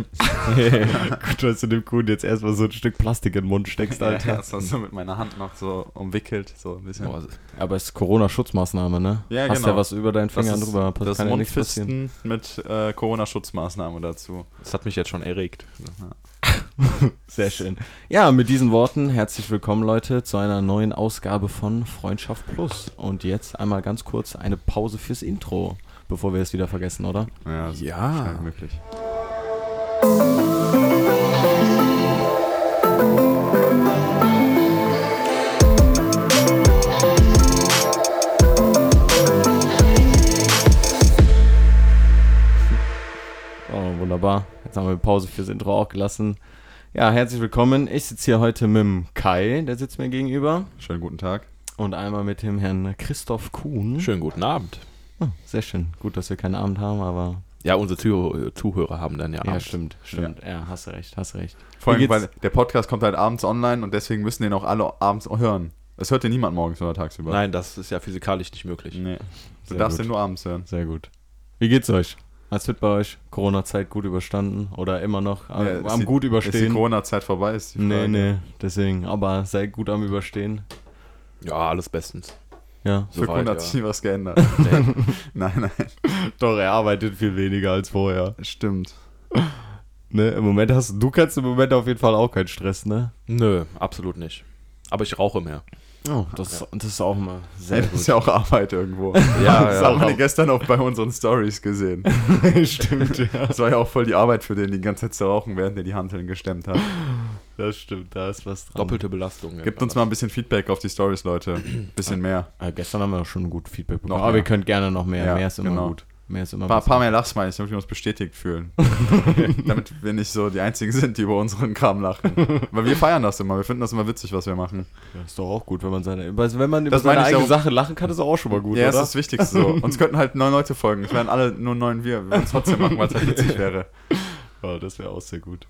Gut, dass du dem Kuhn jetzt erstmal so ein Stück Plastik in den Mund steckst, Ja, Alter. das war so mit meiner Hand noch so umwickelt, so ein bisschen. Boah, aber es ist Corona-Schutzmaßnahme, ne? Ja, Hast genau. ja was über deinen Das Fingern drüber, das kann ja nichts passieren. Mit äh, Corona-Schutzmaßnahmen dazu. Das hat mich jetzt schon erregt. Sehr schön. Ja, mit diesen Worten herzlich willkommen, Leute, zu einer neuen Ausgabe von Freundschaft Plus. Und jetzt einmal ganz kurz eine Pause fürs Intro, bevor wir es wieder vergessen, oder? Ja, so Ja. Oh, wunderbar. Jetzt haben wir Pause fürs Intro auch gelassen. Ja, herzlich willkommen. Ich sitze hier heute mit dem Kai, der sitzt mir gegenüber. Schönen guten Tag. Und einmal mit dem Herrn Christoph Kuhn. Schönen guten Abend. Oh, sehr schön. Gut, dass wir keinen Abend haben, aber. Ja, unsere Zuh Zuhörer haben dann ja Ja, Abend. stimmt, stimmt. Ja. hast du recht, hast du recht. Vor allem, weil der Podcast kommt halt abends online und deswegen müssen den auch alle abends hören. Es hört dir niemand morgens oder tagsüber. Nein, das ist ja physikalisch nicht möglich. Nee. Du Sehr darfst gut. den nur abends hören. Sehr gut. Wie geht's euch? Alles fit bei euch? Corona-Zeit gut überstanden? Oder immer noch am, Ja, ist am die- gut Ist die überstehen? Corona-Zeit vorbei, ist die Nee, Frage. nee, deswegen. Aber seid gut am Überstehen. Ja, alles bestens. Ja. Für Kuhn hat ja. sich nie was geändert. Nee. nein, nein. Doch, er arbeitet viel weniger als vorher. Stimmt. Ne, im Moment hast du kannst im Moment auf jeden Fall auch keinen Stress, ne? Nö, absolut nicht. Aber ich rauche mehr. Oh, das, das ist auch mal sehr das gut. ist ja auch Arbeit irgendwo. Ja, das ja. haben wir gestern auch bei unseren Stories gesehen. stimmt, ja. Das war ja auch voll die Arbeit für den, die ganze Zeit zu rauchen, während er die Hanteln gestemmt hat. Das stimmt, da ist was dran. Doppelte Belastung. Gebt uns mal ein bisschen Feedback auf die Stories, Leute. Bisschen mehr. Äh, gestern haben wir schon gut Feedback bekommen. Noch aber mehr. ihr könnt gerne noch mehr. Ja, mehr ist immer genau. gut. Mehr ist immer Ein paar, paar mehr Lachsmilies, damit wir uns bestätigt fühlen. damit wir nicht so die Einzigen sind, die über unseren Kram lachen. Weil wir feiern das immer. Wir finden das immer witzig, was wir machen. Ja, ist doch auch gut, wenn man seine, über- wenn man über Das seine eigene auch. Sache lachen kann, ist auch schon mal gut, ja, oder? das ist das Wichtigste so. Uns könnten halt neun Leute folgen. Es wären alle nur neun wir. Wir würden es trotzdem machen, weil es halt witzig wäre. Ja, das wäre auch sehr gut.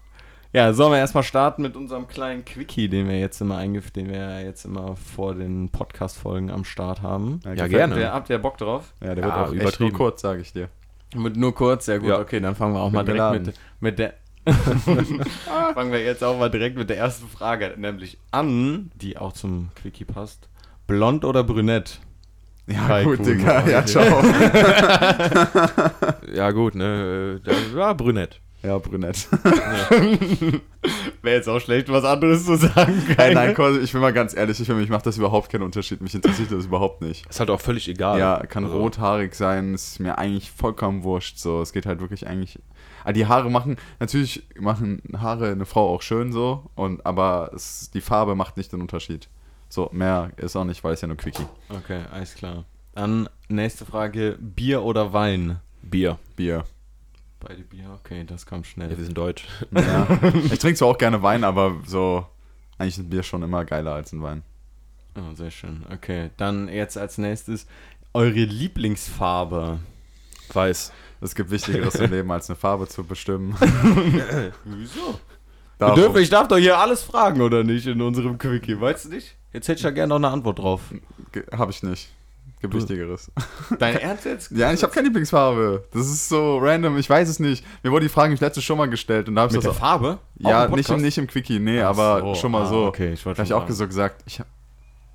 Ja, sollen wir erstmal starten mit unserem kleinen Quickie, den wir jetzt immer eingef den wir ja jetzt immer vor den Podcast-Folgen am Start haben. Ja, gefällt gerne. Der, habt ihr Bock drauf? Ja, der Ja, wird auch echt nur übertrieben. kurz, sage ich dir. Mit nur kurz, sehr gut. Ja. Okay, dann fangen wir auch mal Bin direkt geladen. mit, mit der. fangen wir jetzt auch mal direkt mit der ersten Frage, nämlich an, die auch zum Quickie passt. Blond oder brünett? Ja, Kai gut, Kuhn. Digga. Ja, ciao. Ja, gut, ne? äh, der- Ja, brünett. ja. Wäre jetzt auch schlecht, was anderes zu sagen. Nein, nein, komm, ich bin mal ganz ehrlich, ich, für mich macht das überhaupt keinen Unterschied. Mich interessiert das überhaupt nicht. Ist halt auch völlig egal. Ja, kann Also, rothaarig sein, ist mir eigentlich vollkommen wurscht. So, es geht halt wirklich eigentlich. Ah, die Haare machen, natürlich machen Haare eine Frau auch schön so, und aber es, die Farbe macht nicht den Unterschied. So, mehr ist auch nicht, weil es ja nur Quickie. Okay, alles klar. Dann nächste Frage: Bier oder Wein? Bier. Bier. Beide Bier, okay, das kam Ja, schnell. wir sind deutsch. Ja. ich trinke zwar auch gerne Wein, aber so, eigentlich ist ein Bier schon immer geiler als ein Wein. Oh, sehr schön. Okay, dann jetzt als nächstes eure Lieblingsfarbe. Weiß. Es gibt Wichtigeres im Leben, als eine Farbe zu bestimmen. Wieso? Darum- ich darf doch hier alles fragen, oder nicht, in unserem Quickie, weißt du nicht? Jetzt hätte ich ja gerne noch eine Antwort drauf. Ge- Hab ich nicht. Gibt Wichtigeres. Dein Ernst jetzt? Ja, ich habe keine Lieblingsfarbe. Das ist so random, ich weiß es nicht. Mir wurde die Frage nämlich letztes schon mal gestellt und da habe ich Mit das der Farbe? Ja, im nicht im, nicht im Quickie, nee, Ach aber so, schon mal ah, so. Okay, ich Da wollte habe ich schon auch so gesagt, ich habe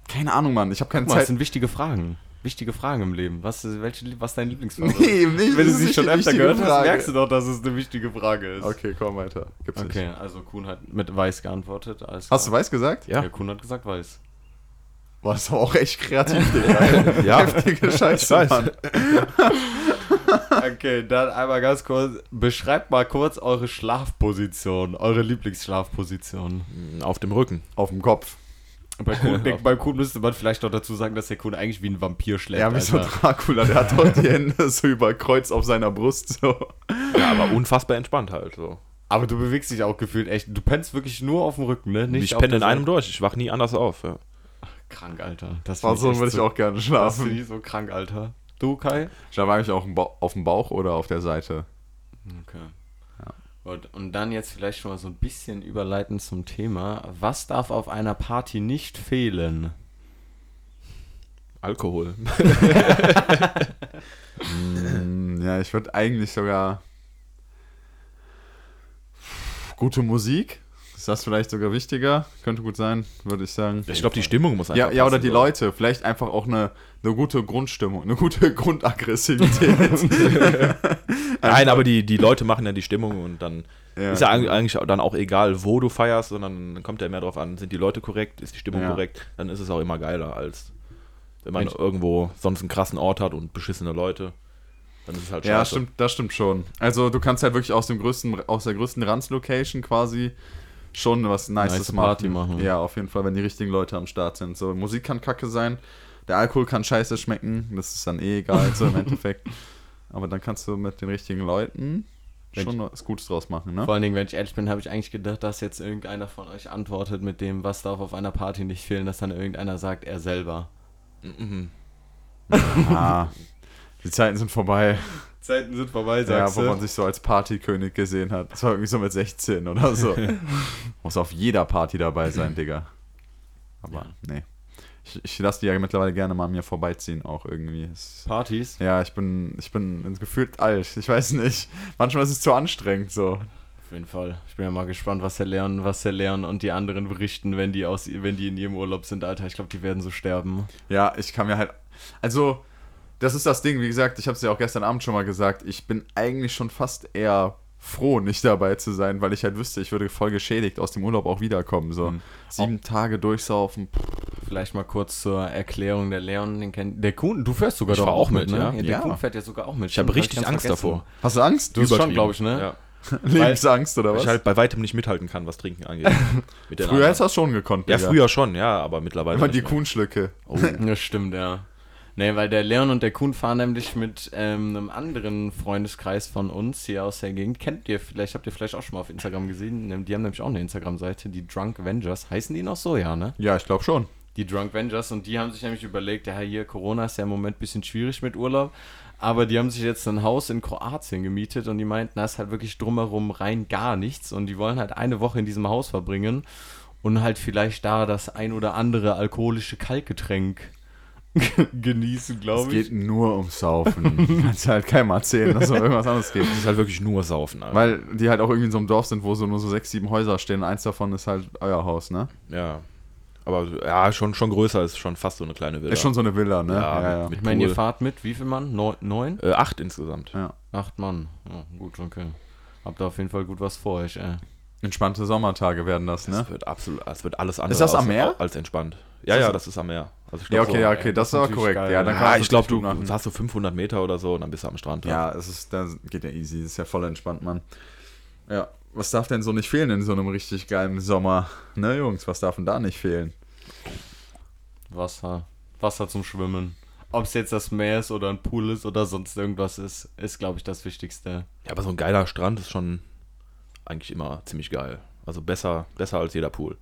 keine Ahnung, Mann, ich habe keine Guck mal, das Zeit. sind wichtige Fragen. Wichtige Fragen im Leben. Was, ist- welche, was ist deine Lieblingsfarbe? Nee, eben nicht. Wenn du das sie schon öfter wichtige gehört hast, Frage. merkst du doch, dass es eine wichtige Frage ist. Okay, komm weiter. Gibt's nicht. Okay, also Kuhn hat mit weiß geantwortet. Alles Hast du klar. weiß gesagt? Ja. Ja, Kuhn hat gesagt weiß. Boah, das war auch echt kreativ, Digga. Ja. Heftige Scheiße, Ich weiß. Mann. Okay, dann einmal ganz kurz. Beschreibt mal kurz eure Schlafposition, eure Lieblingsschlafposition. Auf dem Rücken. Auf dem Kopf. Bei Kuhn, beim Kuhn müsste man vielleicht noch dazu sagen, dass der Kuhn eigentlich wie ein Vampir schläft. Ja, wie so. Dracula, der hat doch die Hände so über Kreuz auf seiner Brust. So. Ja, aber unfassbar entspannt halt so. Aber du bewegst dich auch gefühlt echt. Du pennst wirklich nur auf dem Rücken, ne? ich auf penne in einem durch. Ich wach nie anders auf. Ja. Krank, Alter. Das War so würde ich auch gerne Das finde schlafen. ich so krank, Alter. Du, Kai? Schlaf eigentlich auch auf dem Bauch oder auf der Seite. Okay. Gut, und dann jetzt vielleicht schon mal so ein bisschen überleiten zum Thema. Was darf auf einer Party nicht fehlen? Alkohol. Mm, ja, ich würde eigentlich sogar. gute Musik. Ist das vielleicht sogar wichtiger? Könnte gut sein, würde ich sagen. Ich glaube, die Stimmung muss einfach Ja, ja, oder die so. Leute. Vielleicht einfach auch eine, eine gute Grundstimmung, eine gute Grundaggressivität. Nein, aber die, die Leute machen ja die Stimmung und dann Ja. ist ja eig- eigentlich dann auch egal, wo du feierst, sondern dann kommt ja mehr drauf an, sind die Leute korrekt, ist die Stimmung Ja. korrekt, dann ist es auch immer geiler, als wenn man Mensch. irgendwo sonst einen krassen Ort hat und beschissene Leute. Dann ist es halt Ja, scheiße. stimmt, das stimmt schon. Also du kannst halt wirklich aus dem größten, aus der größten Ranz-Location quasi schon was Nices Nice machen. Party machen. Ja, auf jeden Fall, wenn die richtigen Leute am Start sind. So, Musik kann kacke sein, der Alkohol kann scheiße schmecken, das ist dann eh egal, so im Endeffekt. Aber dann kannst du mit den richtigen Leuten schon was Gutes draus machen, ne? Vor allen Dingen, wenn ich ehrlich bin, habe ich eigentlich gedacht, dass jetzt irgendeiner von euch antwortet mit dem, was darf auf einer Party nicht fehlen, dass dann irgendeiner sagt, er selber. Mhm. Ah, die Zeiten sind vorbei. Zeiten sind vorbei, Ja, wo man sich so als Partykönig gesehen hat. Das war irgendwie so mit 16 oder so. Muss auf jeder Party dabei sein, Digga. Aber nee. Ich, ich lasse die ja mittlerweile gerne mal an mir vorbeiziehen, auch irgendwie. Es, Partys? ja, ich bin, ich bin gefühlt alt. Ich weiß nicht. Manchmal ist es zu anstrengend so. Auf jeden Fall. Ich bin ja mal gespannt, was der Leon, was der Leon und die anderen berichten, wenn die aus, wenn die in ihrem Urlaub sind, Alter. Ich glaube, die werden so sterben. Ja, ich kann mir halt. Also, das ist das Ding, wie gesagt, ich habe es ja auch gestern Abend schon mal gesagt. Ich bin eigentlich schon fast eher froh, nicht dabei zu sein, weil ich halt wüsste, ich würde voll geschädigt aus dem Urlaub auch wiederkommen. So Mhm. sieben Tage durchsaufen. Vielleicht mal kurz zur Erklärung der Leon, den kennt. Der Kuhn, du fährst sogar Ich doch fahr auch mit, ne? ja. Der Ja. Kuhn fährt ja sogar auch mit. Ich habe richtig ganz Angst vergessen. davor. Hast du Angst? Du hast schon, glaube ich, ne? Ja. Lebensangst oder Weil was? ich halt bei weitem nicht mithalten kann, was Trinken angeht. Mit Früher hättest du das schon gekonnt. Ja, Digga. früher schon, ja, aber mittlerweile. Immer die. Kuhnschlücke. Oh. Das stimmt, ja. Nee, weil der Leon und der Kuhn fahren nämlich mit ähm, einem anderen Freundeskreis von uns hier aus der Gegend. Kennt ihr vielleicht, habt ihr vielleicht auch schon mal auf Instagram gesehen. Ähm, Die haben nämlich auch eine Instagram-Seite, die Drunk Avengers. Heißen die noch so, ja, ne? Ja, ich glaube schon. Die Drunk Avengers. Und die haben sich nämlich überlegt, ja, hier Corona ist ja im Moment ein bisschen schwierig mit Urlaub. Aber die haben sich jetzt ein Haus in Kroatien gemietet und die meinten, da ist halt wirklich drumherum rein gar nichts. Und die wollen halt eine Woche in diesem Haus verbringen und halt vielleicht da das ein oder andere alkoholische Kaltgetränk genießen, Es glaube ich. geht nur ums Saufen. Kannst halt keinem erzählen, dass es noch irgendwas anderes gibt. Das ist halt wirklich nur Saufen, Alter. Weil die halt auch irgendwie in so einem Dorf sind, wo so nur so sechs, sieben Häuser stehen. Eins davon ist halt euer Haus, ne? Ja. Aber ja, schon, schon größer, ist schon fast so eine kleine Villa. Ist schon so eine Villa, ne? Ja, ja, ja. mit- Ich meine, ihr fahrt mit, wie viel Mann? Neun? neun? Äh, acht insgesamt. ja. Acht Mann. Ja, gut, okay. Habt ihr auf jeden Fall gut was vor euch, ey. Entspannte Sommertage werden das, ne? Das wird absolut, das wird alles andere das am als, Meer? als entspannt. Ja, Ist das- ja, das ist am Meer. Also ich Ja, glaub okay, so, ja, okay, das das ist war natürlich korrekt. geil, ja, dann Ja, kannst du ich glaube, du machen. hast so 500 Meter oder so und dann bist du am Strand. Ja, es ist, da geht ja easy, das ist ja voll entspannt, Mann. Ja, was darf denn so nicht fehlen in so einem richtig geilen Sommer? Ne, Jungs, was darf denn da nicht fehlen? Wasser. Wasser zum Schwimmen. Ob es jetzt das Meer ist oder ein Pool ist oder sonst irgendwas ist, ist, glaube ich, das Wichtigste. Ja, aber so ein geiler Strand ist schon eigentlich immer ziemlich geil. Also besser, besser als jeder Pool,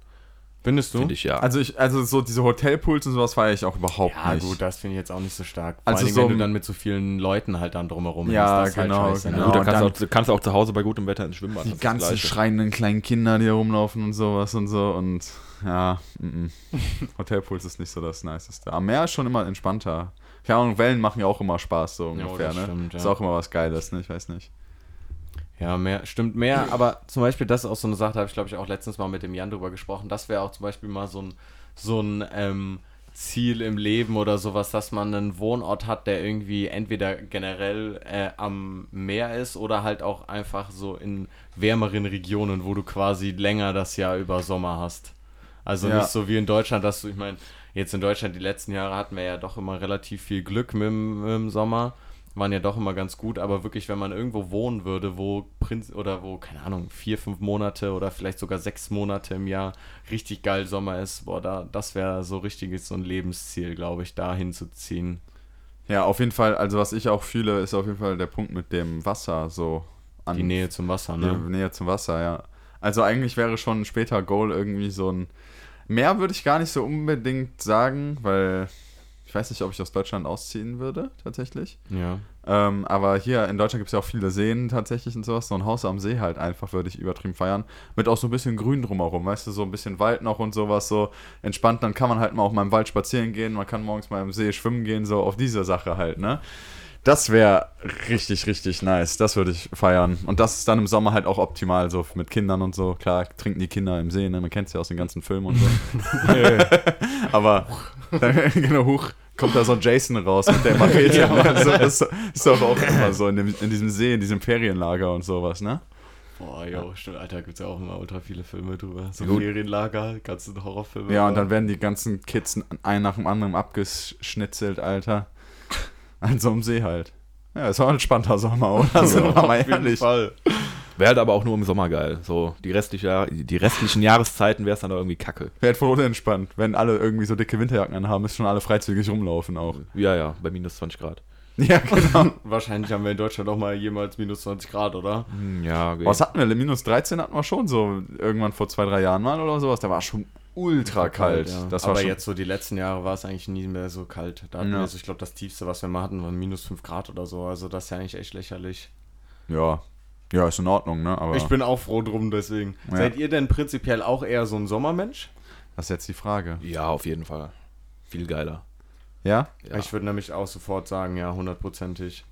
Findest du? finde ich ja. Also ich, also so diese Hotelpools und sowas feiere ich auch überhaupt ja, nicht. gut, das finde ich jetzt auch nicht so stark. Vor Also Dingen, so wenn du dann mit so vielen Leuten halt dann drumherum Ja, ist genau, Halt scheiße, genau. ne? Gut, da kannst, dann- du auch, kannst du auch zu Hause bei gutem Wetter ins Schwimmbad. die ganzen schreienden kleinen Kinder, die rumlaufen und sowas und so und ja, mm, mm. Hotelpools ist nicht so das Niceste. Am Meer ist schon immer entspannter. Keine Ahnung, Wellen machen ja auch immer Spaß so Ja, ungefähr, das ne? stimmt, ja. Ist auch immer was Geiles, ne? Ich weiß nicht. Ja, mehr, stimmt mehr, aber zum Beispiel, das ist auch so eine Sache, da habe ich glaube ich auch letztens mal mit dem Jan drüber gesprochen. Das wäre auch zum Beispiel mal so ein, so ein ähm, Ziel im Leben oder sowas, dass man einen Wohnort hat, der irgendwie entweder generell äh, am Meer ist oder halt auch einfach so in wärmeren Regionen, wo du quasi länger das Jahr über Sommer hast. Also Ja. nicht so wie in Deutschland, dass du, ich meine, jetzt in Deutschland die letzten Jahre hatten wir ja doch immer relativ viel Glück mit, mit dem Sommer waren ja doch immer ganz gut, aber wirklich, wenn man irgendwo wohnen würde, wo Prinz oder wo, keine Ahnung, vier, fünf Monate oder vielleicht sogar sechs Monate im Jahr richtig geil Sommer ist, boah, da, das wäre so richtiges so ein Lebensziel, glaube ich, da hinzuziehen. Ja, auf jeden Fall, also was ich auch fühle, ist auf jeden Fall der Punkt mit dem Wasser so an Die Nähe zum Wasser, Die ne? Nähe zum Wasser, ja. Also eigentlich wäre schon später Goal irgendwie so ein. Mehr würde ich gar nicht so unbedingt sagen, weil ich weiß nicht, ob ich aus Deutschland ausziehen würde, tatsächlich. Ja. Ähm, aber hier in Deutschland gibt es ja auch viele Seen tatsächlich und sowas. So ein Haus am See halt einfach würde ich übertrieben feiern. Mit auch so ein bisschen Grün drumherum, weißt du, so ein bisschen Wald noch und sowas, so entspannt. Dann kann man halt mal auch mal im Wald spazieren gehen, man kann morgens mal im See schwimmen gehen, so auf diese Sache halt, ne? Das wäre richtig, richtig nice. Das würde ich feiern. Und das ist dann im Sommer halt auch optimal, so mit Kindern und so. Klar, trinken die Kinder im See, ne? Man kennt es ja aus den ganzen Filmen und so. Aber dann, genau, hoch kommt da so ein Jason raus mit der Machete. Ja. also, das ist doch auch immer so in, dem, in diesem See, in diesem Ferienlager und sowas, ne? Boah, jo, stimmt, Alter, gibt's ja auch immer ultra viele Filme drüber. So Gut. Ferienlager, ganzen Horrorfilme. Ja, und dann werden die ganzen Kids ein nach dem anderen abgeschnitzelt, Alter. An so einem See halt. Ja, ist auch ein entspannter Sommer, oder? Sind wir mal ehrlich. Fall. Wäre halt aber auch nur im Sommer geil. So, die, restliche, die restlichen Jahreszeiten wäre es dann aber irgendwie kacke. Wäre voll unentspannt, wenn alle irgendwie so dicke Winterjacken anhaben, ist schon alle freizügig rumlaufen auch. Ja, ja, bei minus 20 Grad. Ja, genau. Wahrscheinlich haben wir in Deutschland auch mal jemals minus 20 Grad, oder? Hm, Ja, okay. Was hatten wir? Minus 13 hatten wir schon so irgendwann vor zwei, drei Jahren mal oder sowas. Da war schon ultra kalt. Ja. Das war Aber schon, jetzt so die letzten Jahre war es eigentlich nie mehr so kalt. Da hatten Ja. wir so, ich glaube, das tiefste, was wir mal hatten, waren minus 5 Grad oder so. Also das ist ja eigentlich echt lächerlich. Ja. Ja, ist in Ordnung, ne? Aber Ich bin auch froh drum, deswegen. Ja. Seid ihr denn prinzipiell auch eher so ein Sommermensch? das ist jetzt die Frage. ja, auf jeden Fall. Viel geiler. Ja? Ja. Ich würde nämlich auch sofort sagen, ja, hundertprozentig.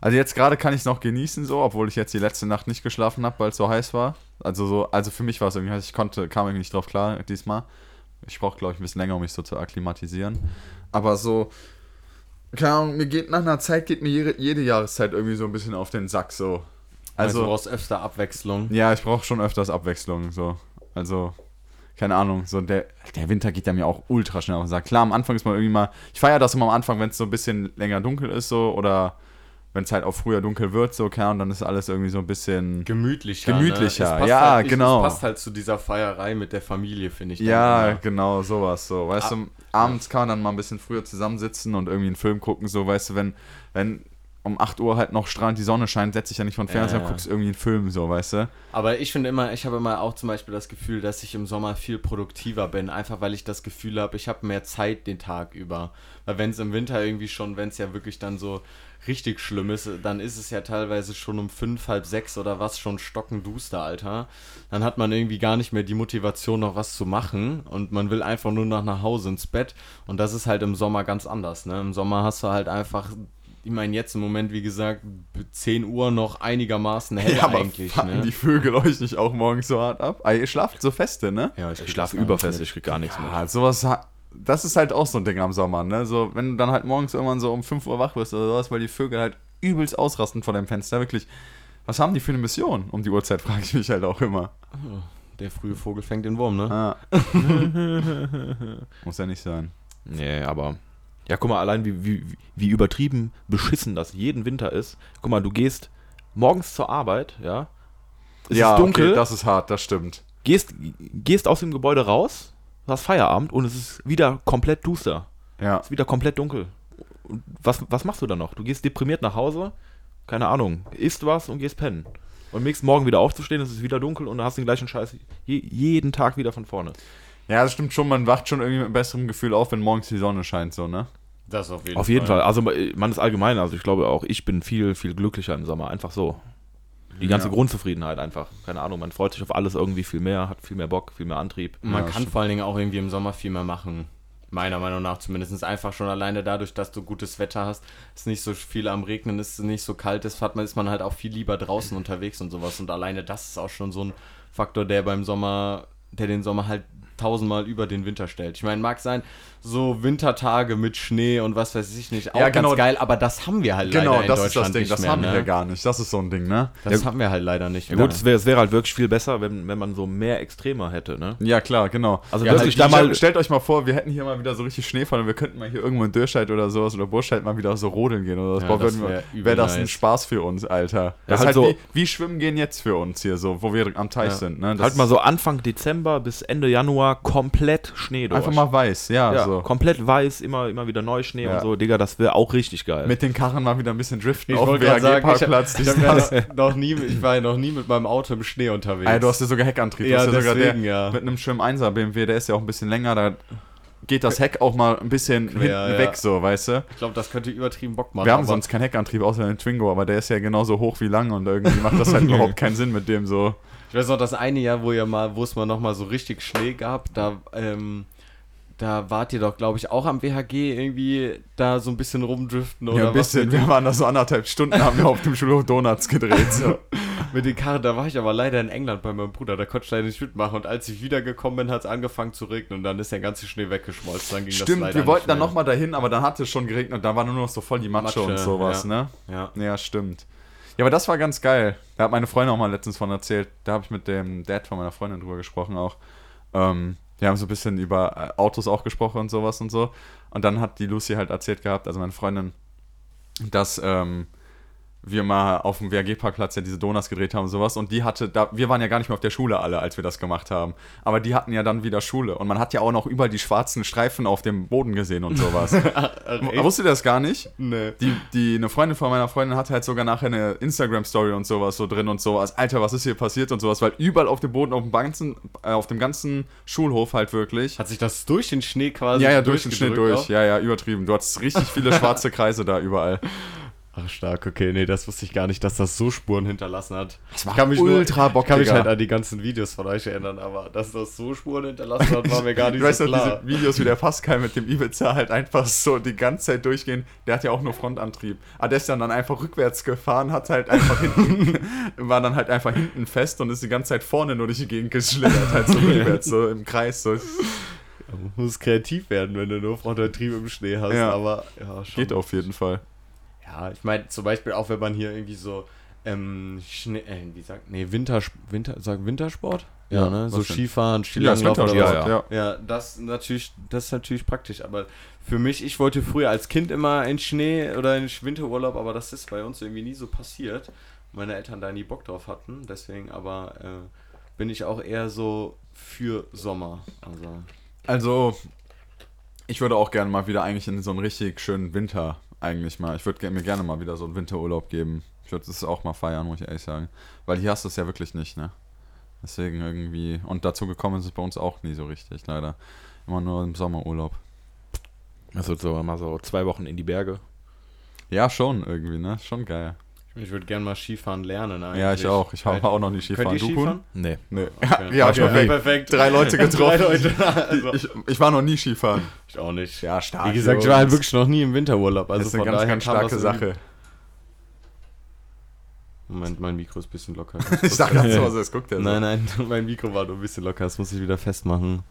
Also jetzt gerade kann ich es noch genießen, so, obwohl ich jetzt die letzte Nacht nicht geschlafen habe, weil es so heiß war. Also so, also für mich war es irgendwie heiß. Ich konnte, kam irgendwie nicht drauf klar diesmal. Ich brauche, glaube ich, ein bisschen länger, um mich so zu akklimatisieren. Aber so, keine Ahnung, mir geht nach einer Zeit geht mir jede, jede Jahreszeit irgendwie so ein bisschen auf den Sack so. Also, Also, du brauchst öfter Abwechslung. ja, ich brauche schon öfters Abwechslung, so. Also, keine Ahnung, so der, der Winter geht ja mir auch ultra schnell auf den Sack. Klar, am Anfang ist man irgendwie mal, ich feiere das immer am Anfang, wenn es so ein bisschen länger dunkel ist, so, oder wenn es halt auch früher dunkel wird, so, keine Ahnung, dann ist alles irgendwie so ein bisschen, Gemütlicher. Gemütlicher, ne? Es passt ja, halt, genau. Es passt halt zu dieser Feierei mit der Familie, finde ich. ja, immer. genau, sowas, so, weißt Ah, du, abends kann man dann mal ein bisschen früher zusammensitzen und irgendwie einen Film gucken, so, weißt du, wenn, wenn um 8 Uhr halt noch strahlend die Sonne scheint, setze ich ja nicht von Fernseher und Ja. guckst irgendwie einen Film, so, weißt du. Aber ich finde immer, ich habe immer auch zum Beispiel das Gefühl, dass ich im Sommer viel produktiver bin, einfach weil ich das Gefühl habe, ich habe mehr Zeit den Tag über. Weil wenn es im Winter irgendwie schon, wenn es ja wirklich dann so richtig schlimm ist, dann ist es ja teilweise schon um fünf, halb sechs oder was schon stockenduster, Alter. Dann hat man irgendwie gar nicht mehr die Motivation, noch was zu machen und man will einfach nur noch nach Hause ins Bett. Und das ist halt im Sommer ganz anders, ne? Im Sommer hast du halt einfach. Ich meine, jetzt im Moment, wie gesagt, 10 Uhr noch einigermaßen hell Ja, aber eigentlich. fucken Ne? die Vögel euch nicht auch morgens so hart ab? Ah, ihr schlaft so feste, ne? Ja, Ich schlafe überfest, ich krieg gar nichts mehr. Ja, sowas, ha- das ist halt auch so ein Ding am Sommer, ne? So, wenn du dann halt morgens irgendwann so um 5 Uhr wach wirst oder sowas, weil die Vögel halt übelst ausrasten vor deinem Fenster, wirklich. Was haben die für eine Mission? Um die Uhrzeit frage ich mich halt auch immer. Der frühe Vogel fängt den Wurm, ne? Ah. Muss ja nicht sein. Nee, aber. Ja, guck mal, allein wie, wie, wie übertrieben beschissen das jeden Winter ist. Guck mal, du gehst morgens zur Arbeit, ja. Es ja, ist dunkel, Okay, das ist hart, das stimmt. gehst, gehst aus dem Gebäude raus, hast Feierabend und es ist wieder komplett duster. Ja. Es ist wieder komplett dunkel. Und was, was machst du dann noch? Du gehst deprimiert nach Hause, keine Ahnung, isst was und gehst pennen. Und am nächsten Morgen wieder aufzustehen, es ist wieder dunkel und du hast den gleichen Scheiß je, jeden Tag wieder von vorne. Ja, das stimmt schon, man wacht schon irgendwie mit einem besseren Gefühl auf, wenn morgens die Sonne scheint, so, ne? Das auf jeden Auf jeden Fall. Also man ist allgemein, also ich glaube auch, ich bin viel, viel glücklicher im Sommer. Einfach so. Die ganze Ja. Grundzufriedenheit einfach. Keine Ahnung, man freut sich auf alles irgendwie viel mehr, hat viel mehr Bock, viel mehr Antrieb. Man Ja, kann stimmt. vor allen Dingen auch irgendwie im Sommer viel mehr machen. Meiner Meinung nach zumindest. Einfach schon alleine dadurch, dass du gutes Wetter hast, es nicht so viel am Regnen ist, nicht so kalt ist, hat man, ist man halt auch viel lieber draußen unterwegs und sowas. Und alleine das ist auch schon so ein Faktor, der beim Sommer, der den Sommer halt tausendmal über den Winter stellt. Ich meine, mag sein, so Wintertage mit Schnee und was weiß ich nicht, auch Ja, genau. ganz geil, aber das haben wir halt Genau, leider in das ist Deutschland das Ding, nicht das mehr. haben wir ne? ja gar nicht. Das ist so ein Ding, ne? Das haben wir halt leider nicht Ja mehr. gut, es wäre es wäre halt wirklich viel besser, wenn, wenn man so mehr Extremer hätte, ne? Ja, klar, genau. Also ja, wirklich halt, da mal- stellt, euch mal vor, wir hätten hier mal wieder so richtig Schneefall und wir könnten mal hier irgendwo in Dürscheid oder sowas oder Burscheid mal wieder so rodeln gehen oder so. Ja, das wir- wär Wäre das ein. Spaß für uns, Alter. Das halt ist halt so- wie, wie Schwimmen gehen jetzt für uns hier so, wo wir am Teich Ja. sind, ne? Das halt mal so Anfang Dezember bis Ende Januar komplett Schnee durch. Einfach mal weiß, ja, ja, so. komplett weiß, immer, immer wieder Neuschnee Ja. und so. Digga, das wäre auch richtig geil. Mit den Karren mal wieder ein bisschen driften Ich auf dem sagen, ich, ich, hab ja noch, noch nie, ich war ja noch nie mit meinem Auto im Schnee unterwegs. Ey, du hast ja sogar Heckantrieb. Ja, du hast ja sogar deswegen, der, ja. Mit einem schönen 1er BMW, der ist ja auch ein bisschen länger, da geht das Heck auch mal ein bisschen hinten ja. weg, so, weißt du? ich glaube, das könnte übertrieben Bock machen. Wir haben sonst keinen Heckantrieb außer den Twingo, aber der ist ja genauso hoch wie lang und irgendwie macht das halt überhaupt keinen Sinn mit dem so. Ich weiß noch, das eine Jahr, wo ja mal, wo es mal noch mal so richtig Schnee gab, da, ähm, da wart ihr doch, glaube ich, auch am WHG irgendwie da so ein bisschen rumdriften oder Ja, ein bisschen. Wir waren da so anderthalb Stunden, haben wir auf dem Schulhof Donuts gedreht. So. mit den Karren. Da war ich aber leider in England bei meinem Bruder, da konnte ich leider nicht mitmachen. Und als ich wiedergekommen bin, hat es angefangen zu regnen und dann ist der ganze Schnee weggeschmolzen. Dann ging das Stimmt, leider wir wollten nicht dann mehr. nochmal dahin, aber dann hat es schon geregnet und da war nur noch so voll die Matsche, Matsche, und sowas, ja. ne? Ja. Ja, stimmt. Ja, aber das war ganz geil. Da hat meine Freundin auch mal letztens von erzählt. Da habe ich mit dem Dad von meiner Freundin drüber gesprochen auch. Ähm, wir haben so ein bisschen über äh, Autos auch gesprochen und sowas und so. Und dann hat die Lucy halt erzählt gehabt, also meine Freundin, dass ähm, wir mal auf dem WRG-Parkplatz ja diese Donuts gedreht haben und sowas. Und die hatte, da, wir waren ja gar nicht mehr auf der Schule alle, als wir das gemacht haben. Aber die hatten ja dann wieder Schule. Und man hat ja auch noch überall die schwarzen Streifen auf dem Boden gesehen und sowas. Wusstet ihr das gar nicht? Nee. Die, die, eine Freundin von meiner Freundin hatte halt sogar nachher eine Instagram-Story und sowas so drin und sowas. Alter, was ist hier passiert und sowas, weil überall auf dem Boden, auf dem ganzen, äh, auf dem ganzen Schulhof halt wirklich. Hat sich das durch den Schnee quasi Ja, ja, durch den Schnee durch. Ja, ja, übertrieben. Du hattest richtig viele schwarze Kreise da überall. Ach, stark, okay. Nee, das wusste ich gar nicht, dass das so Spuren hinterlassen hat. Das war ich kann mich ultra nur, Bock, Ich kann mich halt an die ganzen Videos von euch erinnern, aber dass das so Spuren hinterlassen hat, war mir gar nicht Du weißt so doch, klar. diese Videos, wie der Pascal mit dem Ibiza halt einfach so die ganze Zeit durchgehen. Der hat ja auch nur Frontantrieb. Aber der ist dann, dann einfach rückwärts gefahren, hat halt einfach hinten, war dann halt einfach hinten fest und ist die ganze Zeit vorne nur durch die Gegend geschlittert, halt so rückwärts, so im Kreis. So. Du musst kreativ werden, wenn du nur Frontantrieb im Schnee hast, Ja. aber ja, schon. Geht auf jeden Fall. Ja, ich meine, zum Beispiel auch, wenn man hier irgendwie so, ähm, Schnee, äh, wie sagt, nee, Winter, Winter, sag Wintersport? Ja, Ja, ne, so denn? Skifahren, Ja, Skilanglauf Wintersport, was. ja. Ja, das natürlich, das ist natürlich praktisch, aber für mich, ich wollte früher als Kind immer in Schnee oder in Winterurlaub, aber das ist bei uns irgendwie nie so passiert. Meine Eltern da nie Bock drauf hatten, deswegen aber äh, bin ich auch eher so für Sommer. Also, Also, ich würde auch gerne mal wieder eigentlich in so einen richtig schönen Winter eigentlich mal. Ich würde mir gerne mal wieder so einen Winterurlaub geben. Ich würde das auch mal feiern, muss ich ehrlich sagen. Weil hier hast du es ja wirklich nicht, ne? Deswegen irgendwie. Und dazu gekommen ist es bei uns auch nie so richtig, leider. Immer nur im Sommerurlaub. Also so mal so zwei Wochen in die Berge. Ja, schon irgendwie, ne? Schon geil. Ich würde gerne mal Skifahren lernen eigentlich. Ja, ich auch. Ich habe auch noch nie Skifahren. Könnt ihr Du? Skifahren? Nee. Nee. Okay. Ja, Okay, perfekt. perfekt. Drei Leute getroffen. Drei Leute. Also, Ich, ich war noch nie Skifahren. ich auch nicht. Ja, stark. Wie gesagt, ich war halt wirklich noch nie im Winterurlaub. Also das ist eine ganz, ganz starke das Sache. Moment, mein Mikro ist ein bisschen locker. Ich sag ganz so, also es guckt ja so. Nein, nein, mein Mikro war nur ein bisschen locker. Das muss ich wieder festmachen.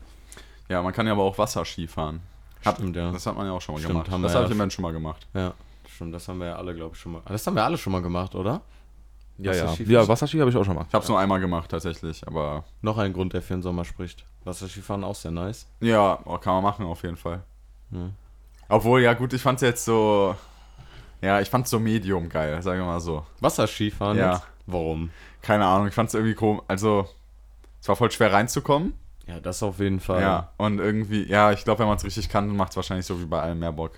Ja, man kann ja aber auch Wasserski fahren. Stimmt, ja. Das hat man ja auch schon mal Stimmt, gemacht. das habe ich im Moment schon mal gemacht. Ja, stimmt. Das haben wir ja alle, glaube ich, schon mal. Ah, Das haben wir alle schon mal gemacht, oder? Ja, ja. Wasserski- Ja, Wasserski habe ich auch schon mal. Ich habe es nur einmal gemacht tatsächlich, aber Noch ein Grund, der für den Sommer spricht. Wasserskifahren auch sehr nice. ja, oh, kann man machen auf jeden Fall. Ja. Obwohl, ja gut, ich fand es jetzt so, ja, ich fand es so medium geil, sagen wir mal so. Wasserskifahren Ja. jetzt? Warum? Keine Ahnung, ich fand es irgendwie komisch, also es war voll schwer reinzukommen. Ja, das auf jeden Fall. Ja, und irgendwie, ja, ich glaube, wenn man es richtig kann, macht es wahrscheinlich so wie bei allem mehr Bock.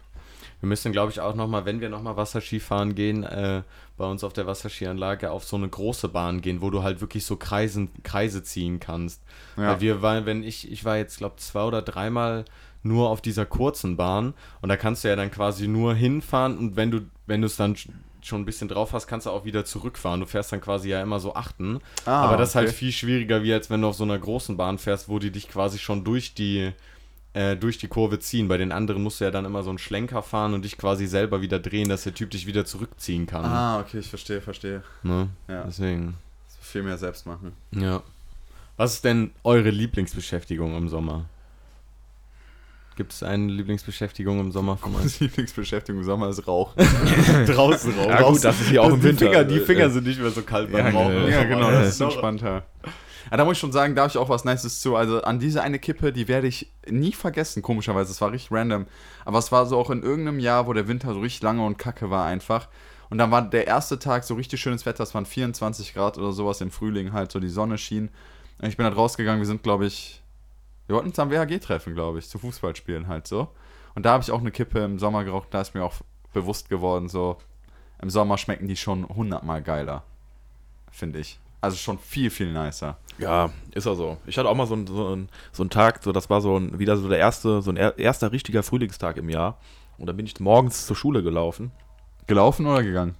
Wir müssen, glaube ich, auch nochmal, wenn wir nochmal Wasserskifahren gehen, äh, bei uns auf der Wasserskianlage auf so eine große Bahn gehen, wo du halt wirklich so Kreisen, Kreise ziehen kannst. Ja. Weil wir waren, wenn ich, ich war jetzt, glaube zwei oder dreimal nur auf dieser kurzen Bahn und da kannst du ja dann quasi nur hinfahren und wenn du, wenn du es dann sch- schon ein bisschen drauf hast, kannst du auch wieder zurückfahren. Du fährst dann quasi ja immer so achten. Ah, Aber das ist halt okay. viel schwieriger, wie als wenn du auf so einer großen Bahn fährst, wo die dich quasi schon durch die, äh, durch die Kurve ziehen. Bei den anderen musst du ja dann immer so einen Schlenker fahren und dich quasi selber wieder drehen, dass der Typ dich wieder zurückziehen kann. Ah, okay, ich verstehe, verstehe. Ne? Ja. Deswegen. Viel mehr selbst machen. Ja. Was ist denn eure Lieblingsbeschäftigung im Sommer? Gibt es eine Lieblingsbeschäftigung im Sommer von euch? Lieblingsbeschäftigung im Sommer ist Rauchen. Draußen raus. Ja, gut, das ist hier auch im die Winter. Finger, die Äh, Finger sind nicht mehr so kalt beim Ja, Rauchen. genau. Ja, genau, das ist entspannter. Ja, da muss ich schon sagen, da habe ich auch was Nices zu. Also an diese eine Kippe, die werde ich nie vergessen, komischerweise. Es war richtig random. Aber es war so auch in irgendeinem Jahr, wo der Winter so richtig lange und kacke war einfach. Und dann war der erste Tag so richtig schönes Wetter. Es waren 24 Grad oder sowas im Frühling halt, so die Sonne schien. Und ich bin halt rausgegangen. Wir sind, glaube ich, wir wollten uns am WHG treffen, glaube ich, zu Fußballspielen halt so. Und da habe ich auch eine Kippe im Sommer geraucht. Da ist mir auch bewusst geworden, so im Sommer schmecken die schon hundertmal geiler, finde ich. Also schon viel, viel nicer. Ja, ist auch so. Ich hatte auch mal so einen so einen- so einen Tag, so das war so ein, wieder so der erste, so ein er, erster richtiger Frühlingstag im Jahr. Und da bin ich morgens zur Schule gelaufen. Gelaufen oder gegangen?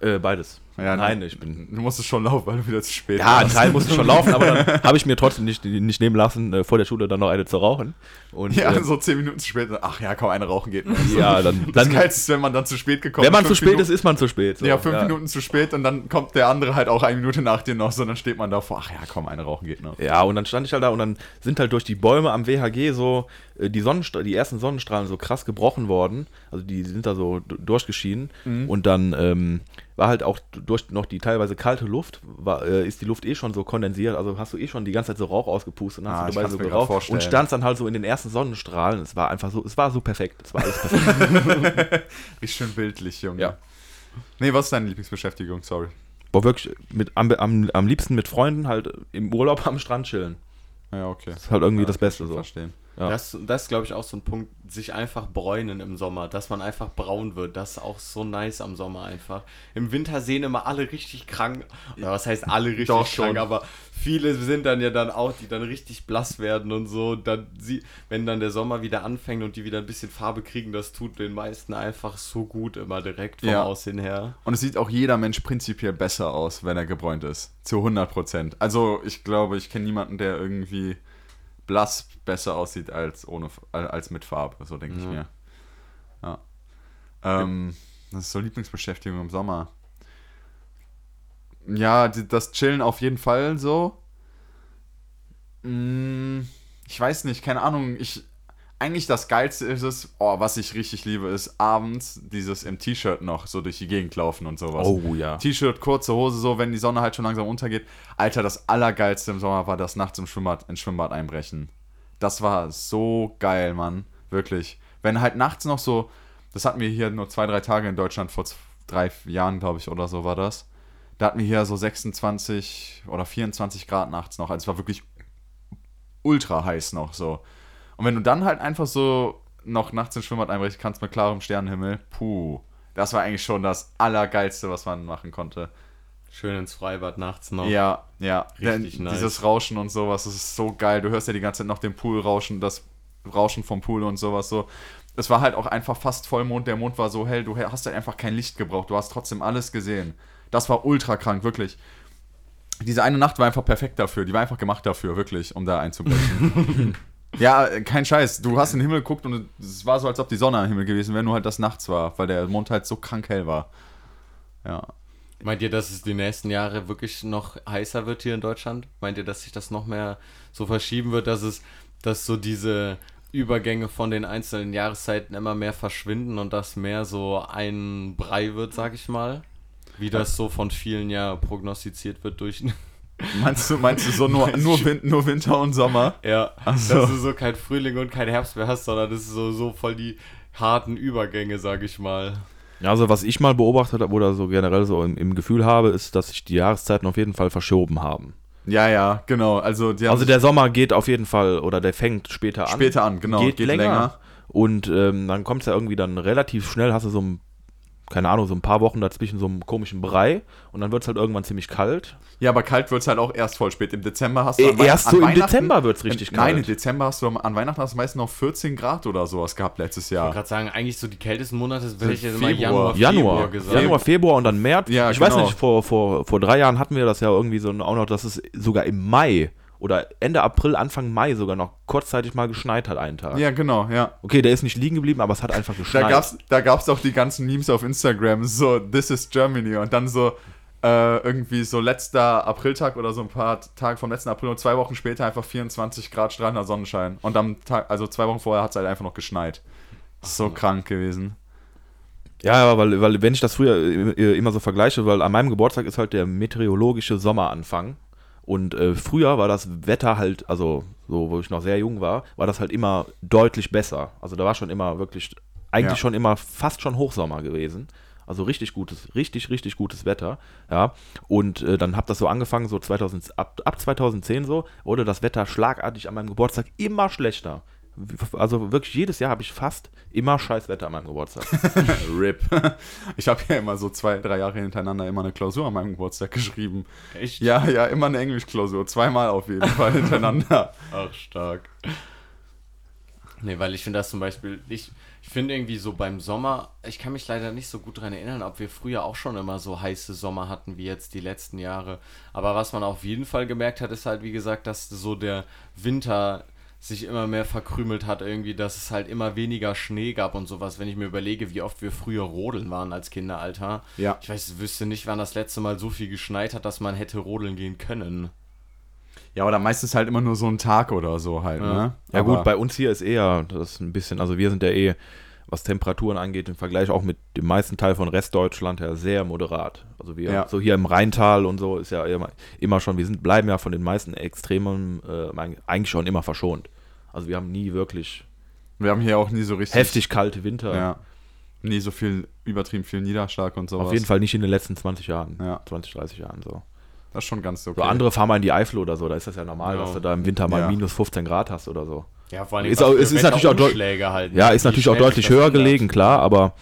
Äh, beides. Ja, Nein, du- ich bin- Du musstest schon laufen, weil du wieder zu spät Ja, ein. Teil musste schon laufen, aber dann habe ich mir trotzdem nicht, nicht nehmen lassen, äh, vor der Schule dann noch eine zu rauchen. Und, Ja, äh, so zehn Minuten zu spät. Ach ja, komm, eine rauchen geht ja, dann, Das dann Geilste ist, wenn man dann zu spät gekommen wenn man zu spät Minuten, ist, ist man zu spät. so. Ja, fünf Minuten zu spät und dann kommt der andere halt auch eine Minute nach dir noch, so dann steht man davor, ach ja, komm, eine rauchen geht noch. Ja, und dann stand ich halt da und dann sind halt durch die Bäume am WHG so äh, die, Sonnenstra die ersten Sonnenstrahlen so krass gebrochen worden. Also die sind da so d- durchgeschienen. Und dann ähm, war halt auch durch noch die teilweise kalte Luft, war, äh, ist die Luft eh schon so kondensiert. Also hast du eh schon die ganze Zeit so Rauch ausgepustet und Ah, hast ich du dabei so geraucht und standst dann halt so in den ersten Sonnenstrahlen. Es war einfach so, es war so perfekt. Es war alles perfekt. Richtig schön bildlich, Junge. Ja. Nee, was ist deine Lieblingsbeschäftigung? Sorry. Boah, wirklich mit, am, am, am liebsten mit Freunden halt im Urlaub am Strand chillen. Ja, okay. Das ist halt irgendwie Ja, das Beste so. Verstehen. Ja. Das, das ist, glaube ich, auch so ein Punkt, sich einfach bräunen im Sommer, dass man einfach braun wird. Das ist auch so nice am Sommer einfach. Im Winter sehen immer alle richtig krank. Oder was heißt alle richtig Doch, krank, schon. aber viele sind dann ja dann auch, die dann richtig blass werden und so. Dann sie, wenn dann der Sommer wieder anfängt und die wieder ein bisschen Farbe kriegen, das tut den meisten einfach so gut immer direkt vom Ja. Aussehen her. Und es sieht auch jeder Mensch prinzipiell besser aus, wenn er gebräunt ist. Zu 100 Prozent. Also, ich glaube, ich kenne niemanden, der irgendwie blass besser aussieht als, ohne, als mit Farbe. So denke ich Ja. mir. Ja. Ähm, das ist so Lieblingsbeschäftigung im Sommer. Ja, das Chillen auf jeden Fall so. Mm, Ich weiß nicht, keine Ahnung. Ich, eigentlich das Geilste ist es, oh, was ich richtig liebe, ist abends dieses im T-Shirt noch so durch die Gegend laufen und sowas. Oh ja. T-Shirt, kurze Hose, so, wenn die Sonne halt schon langsam untergeht. Alter, das Allergeilste im Sommer war das nachts im Schwimmbad, ins Schwimmbad einbrechen. Das war so geil, Mann. Wirklich. Wenn halt nachts noch so, das hatten wir hier nur zwei, drei Tage in Deutschland, vor drei Jahren, glaube ich, oder so war das. Da hatten wir hier so 26 oder 24 Grad nachts noch. Also es war wirklich ultra heiß noch so. Und wenn du dann halt einfach so noch nachts ins Schwimmbad einbrechen kannst mit klarem Sternenhimmel, puh. Das war eigentlich schon das Allergeilste, was man machen konnte. Schön ins Freibad nachts noch. Ja, ja. Richtig Denn nice. Dieses Rauschen und sowas, das ist so geil. Du hörst ja die ganze Zeit noch den Pool rauschen, das Rauschen vom Pool und sowas so. Es war halt auch einfach fast Vollmond. Der Mond war so hell, du hast halt einfach kein Licht gebraucht. Du hast trotzdem alles gesehen. Das war ultra krank, wirklich. Diese eine Nacht war einfach perfekt dafür. Die war einfach gemacht dafür, wirklich, um da einzubrechen. ja, kein Scheiß. Du hast in den Himmel geguckt und es war so, als ob die Sonne am Himmel gewesen wäre, nur halt das nachts war, weil der Mond halt so krank hell war. Ja. Meint ihr, dass es die nächsten Jahre wirklich noch heißer wird hier in Deutschland? Meint ihr, dass sich das noch mehr so verschieben wird, dass es, dass so diese Übergänge von den einzelnen Jahreszeiten immer mehr verschwinden und das mehr so ein Brei wird, sag ich mal? Wie das so von vielen ja prognostiziert wird durch. Meinst du, meinst du so nur, nur, Win nur Winter und Sommer? ja, Ach so. dass du so kein Frühling und kein Herbst mehr hast, sondern das ist so, so voll die harten Übergänge, sag ich mal. Ja, also was ich mal beobachtet habe oder so generell so im, im Gefühl habe, ist, dass sich die Jahreszeiten auf jeden Fall verschoben haben. Ja, ja, genau. Also, Also der Sommer geht auf jeden Fall oder der fängt später an. später an, genau. geht, länger. Und ähm, dann kommt es ja irgendwie dann relativ schnell, hast du so ein, keine Ahnung, so ein paar Wochen dazwischen so einem komischen Brei und dann wird es halt irgendwann ziemlich kalt. Ja, aber kalt wird es halt auch erst voll spät. Im Dezember hast du. Äh, erst an so im Dezember wird's richtig Nein, im kalt. Dezember hast du am- an Weihnachten hast du meistens noch 14 Grad oder sowas gehabt letztes Ich wollte Jahr. gerade sagen, eigentlich so die kältesten Monate Sind welche immer Februar. Januar, Januar, Februar gesagt. Januar, Februar und dann März. Ja, ich weiß genau. nicht, vor, vor, vor drei Jahren hatten wir das ja irgendwie so auch noch, dass es sogar im Mai oder Ende April, Anfang Mai sogar noch kurzzeitig mal geschneit hat einen Tag. Ja, genau, ja. Okay, der ist nicht liegen geblieben, aber es hat einfach geschneit. Da gab's, da gab's auch die ganzen Memes auf Instagram, so This is Germany und dann so äh, irgendwie so letzter Apriltag oder so ein paar Tage vom letzten April und zwei Wochen später einfach 24 Grad strahlender Sonnenschein und am Tag, also zwei Wochen vorher hat es halt einfach noch geschneit. So krank gewesen. Ja, aber weil, weil wenn ich das früher immer so vergleiche, weil an meinem Geburtstag ist halt der meteorologische Sommeranfang. Und äh, früher war das Wetter halt, also so, wo ich noch sehr jung war, war das halt immer deutlich besser. Also da war schon immer wirklich, eigentlich Ja. schon immer fast schon Hochsommer gewesen. Also richtig gutes, richtig, richtig gutes Wetter. Ja. Und äh, dann hab das so angefangen, so 2000, ab, ab 2010 so, wurde das Wetter schlagartig an meinem Geburtstag immer schlechter. Also wirklich jedes Jahr habe ich fast immer scheiß Wetter an meinem Geburtstag. RIP. Ich habe ja immer so zwei, drei Jahre hintereinander immer eine Klausur an meinem Geburtstag geschrieben. Echt? Ja, ja, immer eine Englischklausur. Zweimal auf jeden Fall hintereinander. Ach, stark. Nee, weil ich finde das zum Beispiel, ich, ich finde irgendwie so beim Sommer, ich kann mich leider nicht so gut daran erinnern, ob wir früher auch schon immer so heiße Sommer hatten wie jetzt die letzten Jahre. Aber was man auf jeden Fall gemerkt hat, ist halt, wie gesagt, dass so der Winter sich immer mehr verkrümelt hat, irgendwie, dass es halt immer weniger Schnee gab und sowas. Wenn ich mir überlege, wie oft wir früher rodeln waren als Kinderalter. Ja. Ich weiß, wüsste nicht, wann das letzte Mal so viel geschneit hat, dass man hätte rodeln gehen können. Ja, oder meistens halt immer nur so ein Tag oder so halt, Ja. ne? Ja Aber- gut, bei uns hier ist eher das ist ein bisschen, also wir sind ja eh, was Temperaturen angeht, im Vergleich auch mit dem meisten Teil von Restdeutschland ja sehr moderat. Also wir, Ja. so hier im Rheintal und so ist ja immer, immer schon, wir sind, bleiben ja von den meisten Extremen äh, eigentlich schon immer verschont. Also wir haben nie wirklich wir haben hier auch nie so richtig. heftig kalte Winter. Ja. Nie so viel, übertrieben viel Niederschlag und sowas. Auf jeden Fall nicht in den letzten 20 Jahren, Ja. 20, 30 Jahren so. Das ist schon ganz okay. So andere fahren mal in die Eifel oder so, da ist das ja normal, Ja. dass du da im Winter mal Ja. minus 15 Grad hast oder so. Ja, vor allem Ist auch- es ist natürlich auch halt. Ja, ist natürlich auch deutlich höher gelegen, klar, aber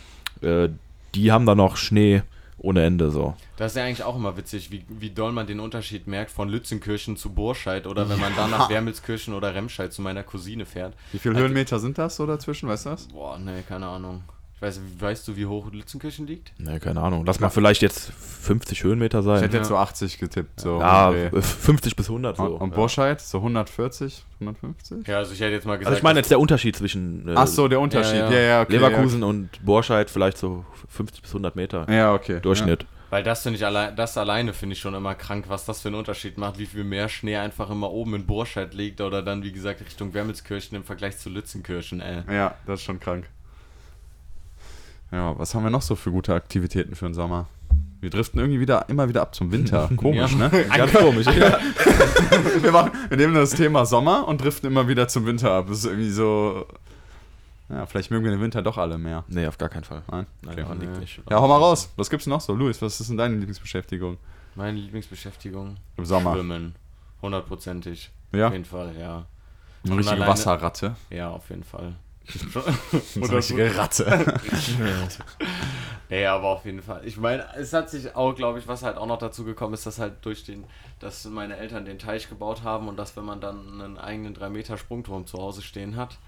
äh, die haben da noch Schnee ohne Ende so. Das ist ja eigentlich auch immer witzig, wie, wie doll man den Unterschied merkt von Lützenkirchen zu Burscheid oder wenn man dann nach Wermelskirchen oder Remscheid zu meiner Cousine fährt. Wie viele Höhenmeter sind das so dazwischen, weißt du das? Boah, nee, keine Ahnung. Ich weiß, weißt du, wie hoch Lützenkirchen liegt? Ne, keine Ahnung. Lass mal vielleicht jetzt 50 Höhenmeter Ich sein. hätte jetzt Ja. so 80 getippt. So Ja, äh, 50 bis 100 so. und, und ja. Burscheid, so 140, 150? Ja, also ich hätte jetzt mal gesagt. Also ich meine jetzt der Unterschied zwischen äh, Ach so, der Unterschied. ja. Ja, ja, okay. Leverkusen und Borscheid vielleicht so 50 bis 100 Meter Ja, ja okay. Durchschnitt. Weil das finde ich allein, das alleine finde ich schon immer krank, was das für einen Unterschied macht, wie viel mehr Schnee einfach immer oben in Burscheid liegt oder dann, wie gesagt, Richtung Wermelskirchen im Vergleich zu Lützenkirchen, ey. Ja. ja, das ist schon krank. Ja, was haben wir noch so für gute Aktivitäten für den Sommer? Wir driften irgendwie wieder immer wieder ab zum Winter. Komisch, Ja. ne? Ganz komisch. ja. Wir, machen, wir nehmen das Thema Sommer und driften immer wieder zum Winter ab. Das ist irgendwie so. Ja, vielleicht mögen wir den Winter doch alle mehr. Nee, auf gar keinen Fall. Nein? Nein, Okay. daran liegt nicht. Ja, hau mal raus. Was gibt's noch so? Luis, was ist denn deine Lieblingsbeschäftigung Meine Lieblingsbeschäftigung? im Sommer? Schwimmen. Hundertprozentig. Ja, Auf jeden Fall, ja. eine richtige alleine- Wasserratte. Ja, auf jeden Fall. Eine richtige Ratte. Ja, aber auf jeden Fall. Ich meine, es hat sich auch, glaube ich, was halt auch noch dazu gekommen ist, dass halt durch den, dass meine Eltern den Teich gebaut haben und dass wenn man dann einen eigenen 3 Meter Sprungturm zu Hause stehen hat,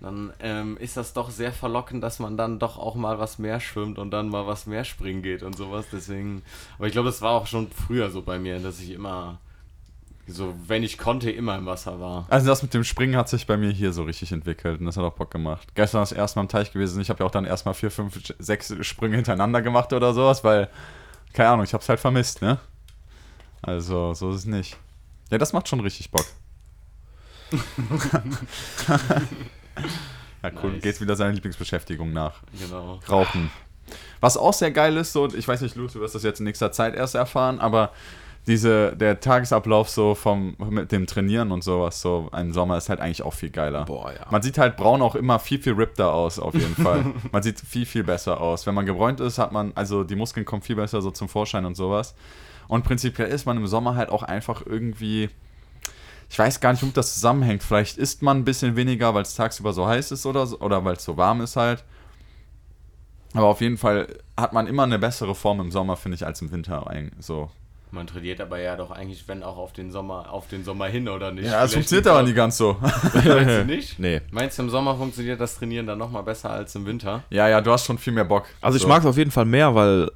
dann ähm, ist das doch sehr verlockend, dass man dann doch auch mal was mehr schwimmt und dann mal was mehr springen geht und sowas. Deswegen, aber ich glaube, das war auch schon früher so bei mir, dass ich immer so, wenn ich konnte, immer im Wasser war. Also das mit dem Springen hat sich bei mir hier so richtig entwickelt und das hat auch Bock gemacht. Gestern das erste Mal am Teich gewesen. Ich habe ja auch dann erstmal vier, fünf, sechs Sprünge hintereinander gemacht oder sowas, weil, keine Ahnung, ich habe es halt vermisst, ne? Also, so ist es nicht. Ja, das macht schon richtig Bock. ja, cool. Nice. Geht wieder seiner Lieblingsbeschäftigung nach. Genau. Rauchen. Was auch sehr geil ist, so, ich weiß nicht, Lu, du wirst das jetzt in nächster Zeit erst erfahren, aber diese, der Tagesablauf so vom, mit dem Trainieren und sowas, so ein Sommer ist halt eigentlich auch viel geiler. Boah, ja. Man sieht halt braun auch immer viel, viel rippter aus, auf jeden Fall. Man sieht viel, viel besser aus. Wenn man gebräunt ist, hat man, also die Muskeln kommen viel besser so zum Vorschein und sowas. Und prinzipiell ist man im Sommer halt auch einfach irgendwie, ich weiß gar nicht, womit das zusammenhängt. Vielleicht isst man ein bisschen weniger, weil es tagsüber so heiß ist oder so, oder weil es so warm ist halt. Aber auf jeden Fall hat man immer eine bessere Form im Sommer, finde ich, als im Winter. eigentlich So. Man trainiert aber ja doch eigentlich, wenn auch auf den Sommer, auf den Sommer hin oder nicht. Ja, es Vielleicht funktioniert aber nie ganz so. Meinst du nicht? Nee. Meinst du, im Sommer funktioniert das Trainieren dann nochmal besser als im Winter? ja, ja, du hast schon viel mehr Bock. Also ich so. mag es auf jeden Fall mehr, weil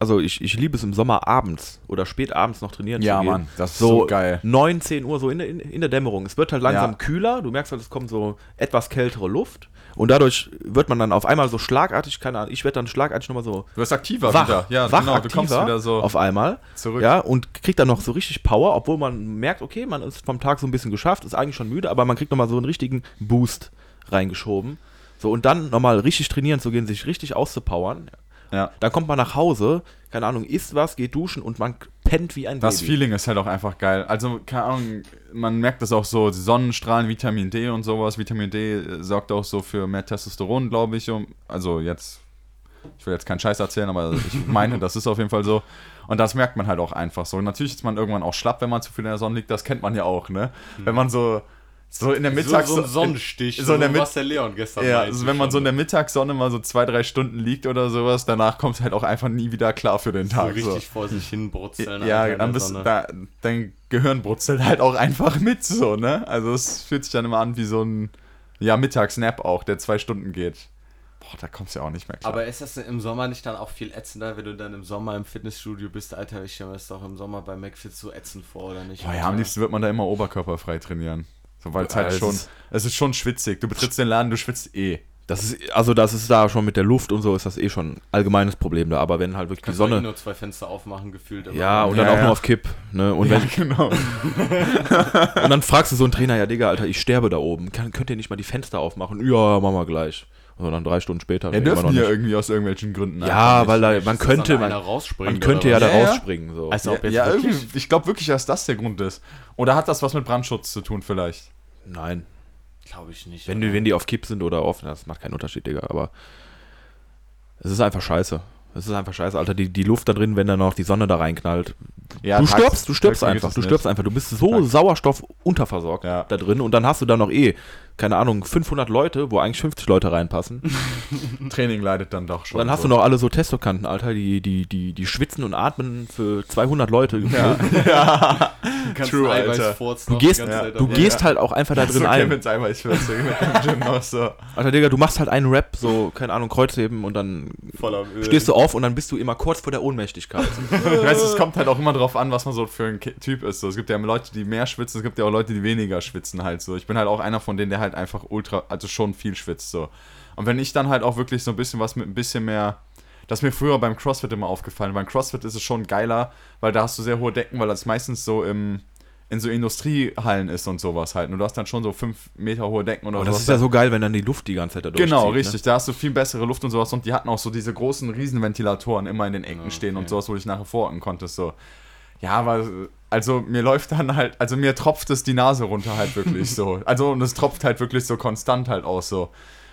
also ich, ich liebe es im Sommer abends oder spät abends noch trainieren Ja, zu gehen. Mann, das ist so geil. 9, 10 Uhr, so in der, in, in der Dämmerung. Es wird halt langsam Ja. kühler, du merkst halt, es kommt so etwas kältere Luft und dadurch wird man dann auf einmal so schlagartig, keine Ahnung, ich werde dann schlagartig nochmal so Du wirst aktiver wach, wieder. Ja, wach genau, du kommst wieder so auf einmal. zurück. Ja, und kriegt dann noch so richtig Power, obwohl man merkt, okay, man ist vom Tag so ein bisschen geschafft, ist eigentlich schon müde, aber man kriegt nochmal so einen richtigen Boost reingeschoben. So, und dann nochmal richtig trainieren zu gehen, sich richtig auszupowern. Ja. Dann kommt man nach Hause, keine Ahnung, isst was, geht duschen und man pennt wie ein Das Baby. Feeling ist halt auch einfach geil. Also, keine Ahnung, man merkt das auch so, Sonnenstrahlen, Vitamin D und sowas. Vitamin D äh, sorgt auch so für mehr Testosteron, glaube ich. Um, also jetzt, ich will jetzt keinen Scheiß erzählen, aber ich meine, das ist auf jeden Fall so. Und das merkt man halt auch einfach so. Natürlich ist man irgendwann auch schlapp, wenn man zu viel in der Sonne liegt. Das kennt man ja auch, ne? Wenn man so, so in der Mittags... so, so ein Sonnenstich, so in der Mit- was der Leon gestern Ja, also wenn man so in der Mittagssonne mal so zwei, drei Stunden liegt oder sowas, danach kommt es halt auch einfach nie wieder klar für den so Tag. richtig vor sich hin brutzeln. Ja, dann bist, da, dein Gehirn brutzelt halt auch einfach mit so, ne? Also es fühlt sich dann immer an wie so ein, Ja, Mittagsnap auch, der zwei Stunden geht. Boah, da kommst du ja auch nicht mehr klar. Aber ist das im Sommer nicht dann auch viel ätzender, wenn du dann im Sommer im Fitnessstudio bist? Alter, ich stelle mir das doch im Sommer bei McFit so ätzend vor, oder nicht? Boah, ja, am liebsten wird man da immer oberkörperfrei trainieren. So, weil es halt es schon, ist- es ist schon schwitzig. Du betrittst den Laden, du schwitzt eh. Das ist, also das ist da schon mit der Luft und so ist das eh schon ein allgemeines Problem da. Aber wenn halt wirklich die Sonne. nur zwei Fenster aufmachen, gefühlt. Ja, und Ja, dann auch ja. nur auf Kipp. Ne? Und, ja, wenn, genau. und dann fragst du so einen Trainer, ja Digga, Alter, ich sterbe da oben. Kann, könnt ihr nicht mal die Fenster aufmachen? Ja, machen wir gleich. Dann drei Stunden später. Ja, dürfen ja irgendwie aus irgendwelchen Gründen. Ja, weil da, man könnte, man, man könnte ja da rausspringen. So. Also ob Ja, jetzt ja wirklich- irgendwie, ich glaube wirklich, dass das der Grund ist. Oder hat das was mit Brandschutz zu tun vielleicht? Nein. Glaube ich nicht. Wenn, die, wenn die auf Kipp sind oder offen, das macht keinen Unterschied, Digga. Aber es ist einfach scheiße. Es ist einfach scheiße, Alter. Die, die Luft da drin, wenn dann noch die Sonne da reinknallt. Ja, du tags- stirbst, du stirbst einfach. Du nicht. stirbst einfach. Du bist so Tags- Sauerstoff unterversorgt Ja. da drin. Und dann hast du da noch eh, keine Ahnung, 500 Leute, wo eigentlich 50 Leute reinpassen. Training leidet dann doch schon. Und dann hast so. du noch alle so Testokanten, Alter, die, die, die, die schwitzen und atmen für 200 Leute. Ja, Du kannst True, Alter. Du gehst, du gehst halt auch einfach da so drin ein. Gym auch so. Alter, Digga, du machst halt einen Rap, so, keine Ahnung, Kreuzheben und dann stehst du auf und dann bist du immer kurz vor der Ohnmächtigkeit. Ich weiß, es kommt halt auch immer drauf an, was man so für ein Typ ist. So. Es gibt ja Leute, die mehr schwitzen, es gibt ja auch Leute, die weniger schwitzen halt so. Ich bin halt auch einer von denen, der halt einfach ultra, also schon viel schwitzt so. Und wenn ich dann halt auch wirklich so ein bisschen was mit ein bisschen mehr, das ist mir früher beim CrossFit immer aufgefallen. Beim CrossFit ist es schon geiler, weil da hast du sehr hohe Decken, weil das meistens so im in so Industriehallen ist und sowas halt. Und du hast dann schon so fünf Meter hohe Decken oder Und das ist ja so geil, wenn dann die Luft die ganze Zeit da Genau, durchzieht, richtig. Da hast du viel bessere Luft und sowas. Und die hatten auch so diese großen Riesenventilatoren immer in den Ecken Okay. stehen und sowas, wo ich nachher vororten konntest. So. Ja, aber also mir läuft dann halt, also mir tropft es die Nase runter halt wirklich so. Also und es tropft halt wirklich so konstant halt aus so.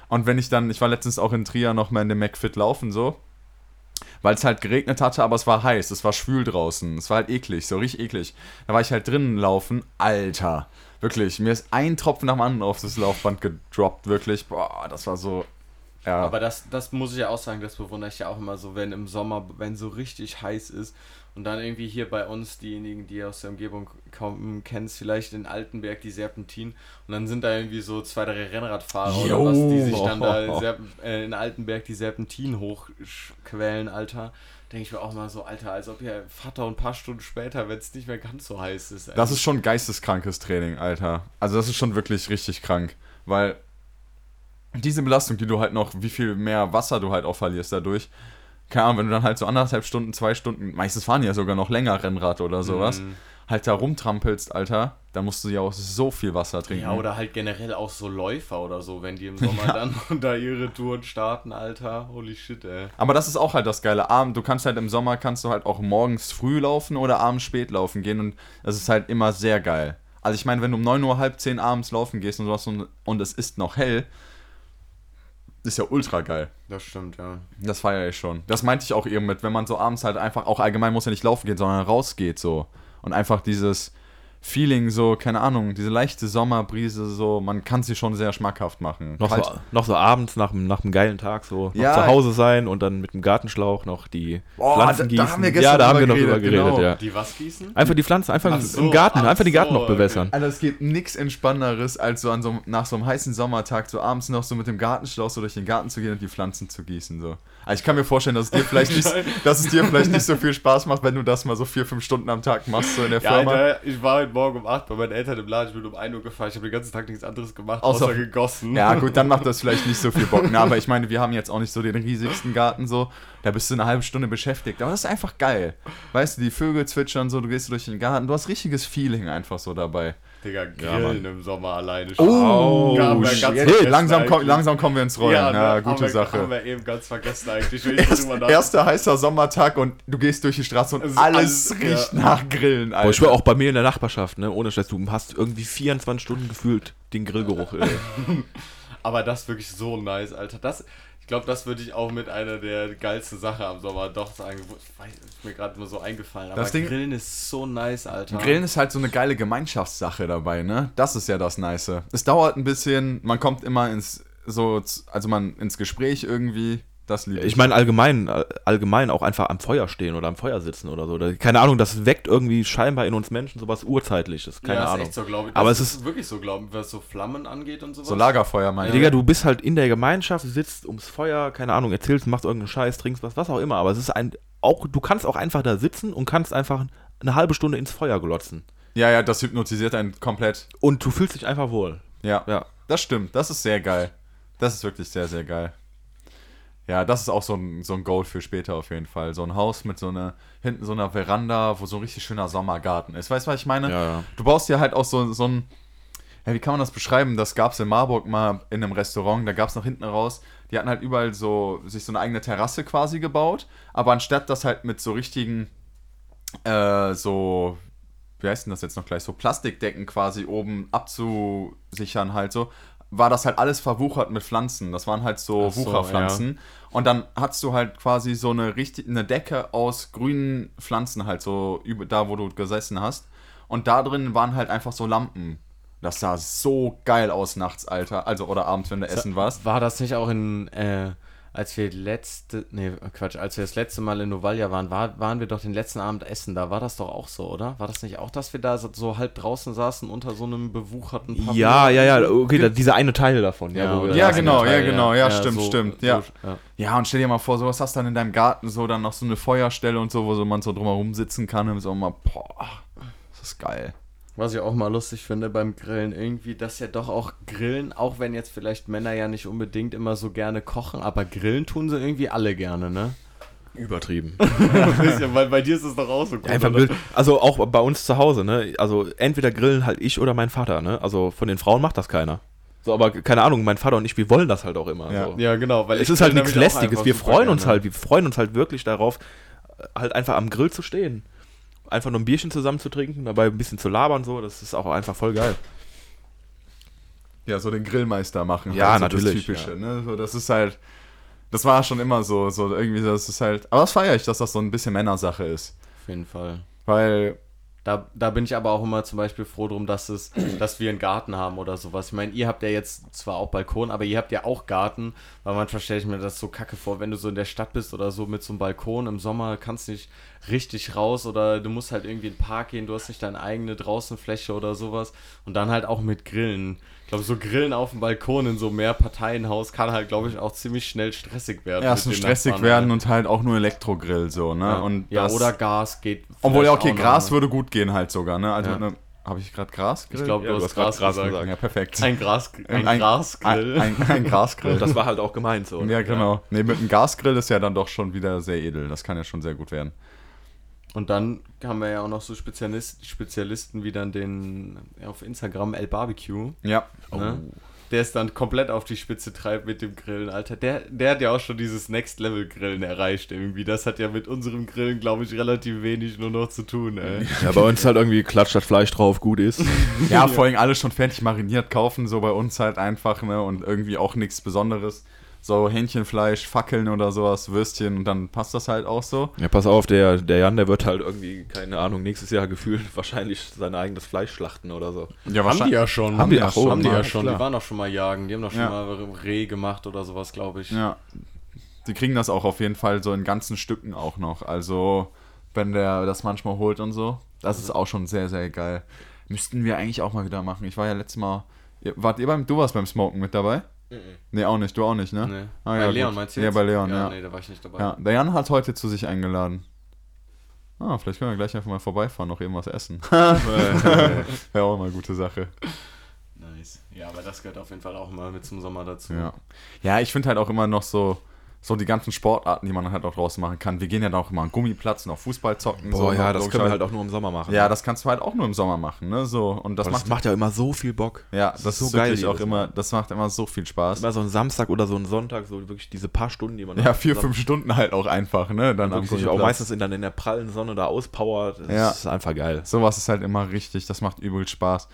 Und wenn ich dann, ich war letztens auch in Trier noch mal in dem McFit laufen so, weil es halt geregnet hatte, aber es war heiß, es war schwül draußen, es war halt eklig, so richtig eklig. Da war ich halt drinnen laufen, Alter, wirklich, mir ist ein Tropfen nach dem anderen auf das Laufband gedroppt, wirklich, boah, das war so, ja. Aber das, das muss ich ja auch sagen, das bewundere ich ja auch immer so, wenn im Sommer, wenn so richtig heiß ist und dann irgendwie hier bei uns diejenigen, die aus der Umgebung kommen, kennst vielleicht in Altenberg die Serpentin und dann sind da irgendwie so zwei, drei Rennradfahrer oder Jo. was, die sich dann da Serp äh, in Altenberg die Serpentin hochquälen, Alter. Denke ich mir auch mal so, Alter, als ob ihr Vater ein paar Stunden später, wenn es nicht mehr ganz so heiß ist. Das ist schon geisteskrankes Training, Alter. Also das ist schon wirklich richtig krank, weil diese Belastung, die du halt noch, wie viel mehr Wasser du halt auch verlierst dadurch, keine Ahnung, wenn du dann halt so anderthalb Stunden, zwei Stunden, meistens fahren die ja sogar noch länger Rennrad oder sowas, Mhm. halt da rumtrampelst, Alter, dann musst du ja auch so viel Wasser trinken. Ja, oder halt generell auch so Läufer oder so, wenn die im Sommer dann da ihre Touren starten, Alter. Holy shit, ey. Aber das ist auch halt das Geile. Abend, du kannst halt im Sommer kannst du halt auch morgens früh laufen oder abends spät laufen gehen und das ist halt immer sehr geil. Also ich meine, wenn du um 9 Uhr, halb 10 abends laufen gehst und sowas und, und es ist noch hell, ist ja ultra geil. Das stimmt, ja. Das feiere ich schon. Das meinte ich auch eben mit, wenn man so abends halt einfach, auch allgemein muss ja nicht laufen gehen, sondern rausgeht so. Und einfach dieses Feeling so, keine Ahnung, diese leichte Sommerbrise so, man kann sie schon sehr schmackhaft machen. Noch, so, noch so abends nach, einem- nach einem geilen Tag so noch Ja. zu Hause sein und dann mit dem Gartenschlauch noch die Boah, Pflanzen da- da gießen. haben wir gestern ja, da haben wir noch drüber geredet, genau. ja. Die was gießen? Einfach die Pflanzen, einfach Ach so, im Garten, ach einfach die Garten so, noch okay. bewässern. Alter, es gibt nichts Entspannenderes, als so, an so nach so einem heißen Sommertag so abends noch so mit dem Gartenschlauch so durch den Garten zu gehen und die Pflanzen zu gießen. So. Also ich kann mir vorstellen, dass es dir vielleicht nicht, dass es dir vielleicht nicht so viel Spaß macht, wenn du das mal so vier, fünf Stunden am Tag machst, so in der Ja, Firma. Alter, ich war heute Morgen um 8 bei meinen Eltern im Laden, ich bin um 1 Uhr gefahren, ich habe den ganzen Tag nichts anderes gemacht, Außer- außer, gegossen. Ja, gut, dann macht das vielleicht nicht so viel Bock. Na, aber ich meine, wir haben jetzt auch nicht so den riesigsten Garten so. Da bist du eine halbe Stunde beschäftigt. Aber das ist einfach geil. Weißt du, die Vögel zwitschern so, du gehst durch den Garten. Du hast richtiges Feeling einfach so dabei. Digga, Ja, Grillen im Sommer alleine Oh, shit. ganz Hey, langsam, komm, langsam kommen wir ins Rollen. Ja, ne, haben gute wir, Sache. Haben wir eben ganz vergessen eigentlich, Erst, erster heißer Sommertag und du gehst durch die Straße und Es ist alles, alles- riecht ja. nach Grillen, Alter. Boah, ich war auch bei mir in der Nachbarschaft, ne, ohne Scheiß, du hast irgendwie 24 Stunden gefühlt den Grillgeruch. Aber das ist wirklich so nice, Alter. Das, ich glaube, das würde ich auch mit einer der geilsten Sachen am Sommer doch sagen. Ich weiß, ist mir gerade nur so eingefallen. Aber Das Ding- Grillen ist so nice, Alter. Grillen ist halt so eine geile Gemeinschaftssache dabei, ne? Das ist ja das Nice. Es dauert ein bisschen, man kommt immer ins so, also man ins Gespräch irgendwie Das liebe Ich meine allgemein, allgemein auch einfach am Feuer stehen oder am Feuer sitzen oder so. Keine Ahnung, das weckt irgendwie scheinbar in uns Menschen sowas Urzeitliches. Keine ja, Ahnung. Ist echt so, ich. Aber Das es ist- wirklich so, glaube ich, was so Flammen angeht und sowas. So Lagerfeuer, meine Digga, du bist halt in der Gemeinschaft, sitzt ums Feuer, keine Ahnung, erzählst, machst irgendeinen Scheiß, trinkst was, was auch immer. Aber es ist ein, auch, du kannst auch einfach da sitzen und kannst einfach eine halbe Stunde ins Feuer glotzen. Ja, ja, das hypnotisiert einen komplett. Und du fühlst dich einfach wohl. Ja, Ja. das stimmt. Das ist sehr geil. Das ist wirklich sehr, sehr geil. Ja, das ist auch so ein, so ein Goal für später auf jeden Fall. So ein Haus mit so einer, hinten so einer Veranda, wo so ein richtig schöner Sommergarten ist. Weißt du, was ich meine? Ja, ja. Du baust dir halt auch so, so ein, ja, wie kann man das beschreiben? Das gab es in Marburg mal in einem Restaurant, da gab es nach hinten raus, die hatten halt überall so, sich so eine eigene Terrasse quasi gebaut, aber anstatt das halt mit so richtigen, äh, so, wie heißt denn das jetzt noch gleich, so Plastikdecken quasi oben abzusichern halt so, war das halt alles verwuchert mit Pflanzen. Das waren halt so so, Wucherpflanzen. Und dann hattest du halt quasi so eine richtig, eine Decke aus grünen Pflanzen halt so über da, wo du gesessen hast. Und da drin waren halt einfach so Lampen. Das sah so geil aus nachts, Alter. Also, oder abends, wenn du essen warst. War das nicht auch in, äh, als wir letzte, nee, Quatsch, als wir das letzte Mal in Novalia waren, war, waren wir doch den letzten Abend essen, da war das doch auch so, oder? War das nicht auch, dass wir da so, so halb draußen saßen unter so einem bewucherten Pavillon? Ja, ja, ja, okay, da, dieser eine Teil davon. Ja, wo wir oder Ja, das genau, eine ja, Teil, genau, ja, stimmt, stimmt, ja. ja. Ja, und stell dir mal vor, sowas hast du dann in deinem Garten so dann noch so eine Feuerstelle und so, wo so man so drumherum sitzen kann und so mal, boah, das ist geil. Was ich auch mal lustig finde beim Grillen, irgendwie, dass ja doch auch Grillen, auch wenn jetzt vielleicht Männer ja nicht unbedingt immer so gerne kochen, aber Grillen tun sie irgendwie alle gerne, ne? Übertrieben. weil bei dir ist es doch auch so cool. Einfach wild. Also auch bei uns zu Hause, ne? Also entweder grillen halt ich oder mein Vater, ne? Also von den Frauen macht das keiner. So, aber keine Ahnung, mein Vater und ich, wir wollen das halt auch immer. Ja. so. Ja, genau, weil es ist halt nichts Lästiges. Wir freuen uns gerne. halt, wir freuen uns halt wirklich darauf, äh, halt einfach am Grill zu stehen. Einfach nur ein Bierchen zusammen zu trinken, dabei ein bisschen zu labern, so, das ist auch einfach voll geil. Ja, so den Grillmeister machen. Ja, halt so natürlich, Das Typische, ne? So, das ist halt, das war schon immer so, so irgendwie, das ist halt, aber das feiere ich, dass das so ein bisschen Männersache ist. Auf jeden Fall. Weil, Da, da bin ich aber auch immer zum Beispiel froh drum, dass es, dass wir einen Garten haben oder sowas. Ich meine, ihr habt ja jetzt zwar auch Balkon, aber ihr habt ja auch Garten, weil manchmal stelle ich mir das so kacke vor, wenn du so in der Stadt bist oder so mit so einem Balkon im Sommer, kannst nicht richtig raus oder du musst halt irgendwie in den Park gehen, du hast nicht deine eigene Draußenfläche oder sowas und dann halt auch mit Grillen. Ich glaube, so Grillen auf dem Balkon in so einem Mehrparteienhaus kann halt, glaube ich, auch ziemlich schnell stressig werden. ja, es den stressig Nachbarn, werden ne? und halt auch nur Elektrogrill, so, ne? ja. Und ja, das, oder Gas geht. Obwohl, ja, okay, Gras ne? würde gut gehen halt sogar, ne? Also, Ja. ne, habe ich gerade Gras? Ich glaube, Ja, du du hast Gras, Gras gesagt. gesagt. Ja, perfekt. Ein, Gras, ein, Ein- Grasgrill. Ein, ein, ein Grasgrill. Das war halt auch gemeint so. ja, genau. Nee, mit einem Gasgrill ist ja dann doch schon wieder sehr edel. Das kann ja schon sehr gut werden. Und dann haben wir ja auch noch so Spezialist, Spezialisten wie dann den auf Instagram El Barbecue. Ja. Ne? Der es dann komplett auf die Spitze treibt mit dem Grillen, Alter. Der, der hat ja auch schon dieses Next-Level-Grillen erreicht irgendwie. Das hat ja mit unserem Grillen, glaube ich, relativ wenig nur noch zu tun, ey. Ja, bei uns halt irgendwie klatscht das Fleisch drauf, gut ist. Ja, vor allem alles schon fertig mariniert kaufen, so bei uns halt einfach, ne? Und irgendwie auch nichts Besonderes. So Hähnchenfleisch, Fackeln oder sowas, Würstchen und dann passt das halt auch so. Ja, pass auf, der, der Jan, der wird halt irgendwie, keine Ahnung, nächstes Jahr gefühlt wahrscheinlich sein eigenes Fleisch schlachten oder so. Ja, Haben die ja schon. Haben die- ach so, haben die ja schon. klar. Die waren doch schon mal jagen. Die haben doch schon Ja. mal Reh gemacht oder sowas, glaube ich. Ja. Die kriegen das auch auf jeden Fall so in ganzen Stücken auch noch. Also, wenn der das manchmal holt und so. Das ist auch schon sehr, sehr geil. Müssten wir eigentlich auch mal wieder machen. Ich war ja letztes Mal. Ihr, wart ihr beim. Du warst beim Smoken mit dabei? Nee, auch nicht. Du auch nicht, ne? Nee. Ah, bei ja, Leon gut. meinst du Ja, jetzt? bei Leon, ja. Nee, da war ich nicht dabei. Ja, der Jan hat heute zu sich eingeladen. Ah, vielleicht können wir gleich einfach mal vorbeifahren, noch irgendwas essen. Wäre auch mal eine gute Sache. Nice. Ja, aber das gehört auf jeden Fall auch mal mit zum Sommer dazu. Ja, ja ich finde halt auch immer noch so, so die ganzen Sportarten, die man halt auch draußen machen kann. Wir gehen ja dann auch immer an Gummiplatz und auf Fußball zocken. Boah, so, ja, das können wir logischerweise. halt auch nur im Sommer machen. Ja, das kannst du halt auch nur im Sommer machen, ne? So, und das, das, das macht, macht ja immer so viel Bock. ja, das, ist so ist geil auch immer, das macht immer so viel Spaß. Immer so ein Samstag oder so ein Sonntag, so wirklich diese paar Stunden, die man Ja, vier, fünf Stunden halt auch einfach, ne? Dann am sich auch meistens in, dann in der prallen Sonne da auspowert. Das Ja. ist einfach geil. Sowas ist halt immer richtig, das macht übel Spaß.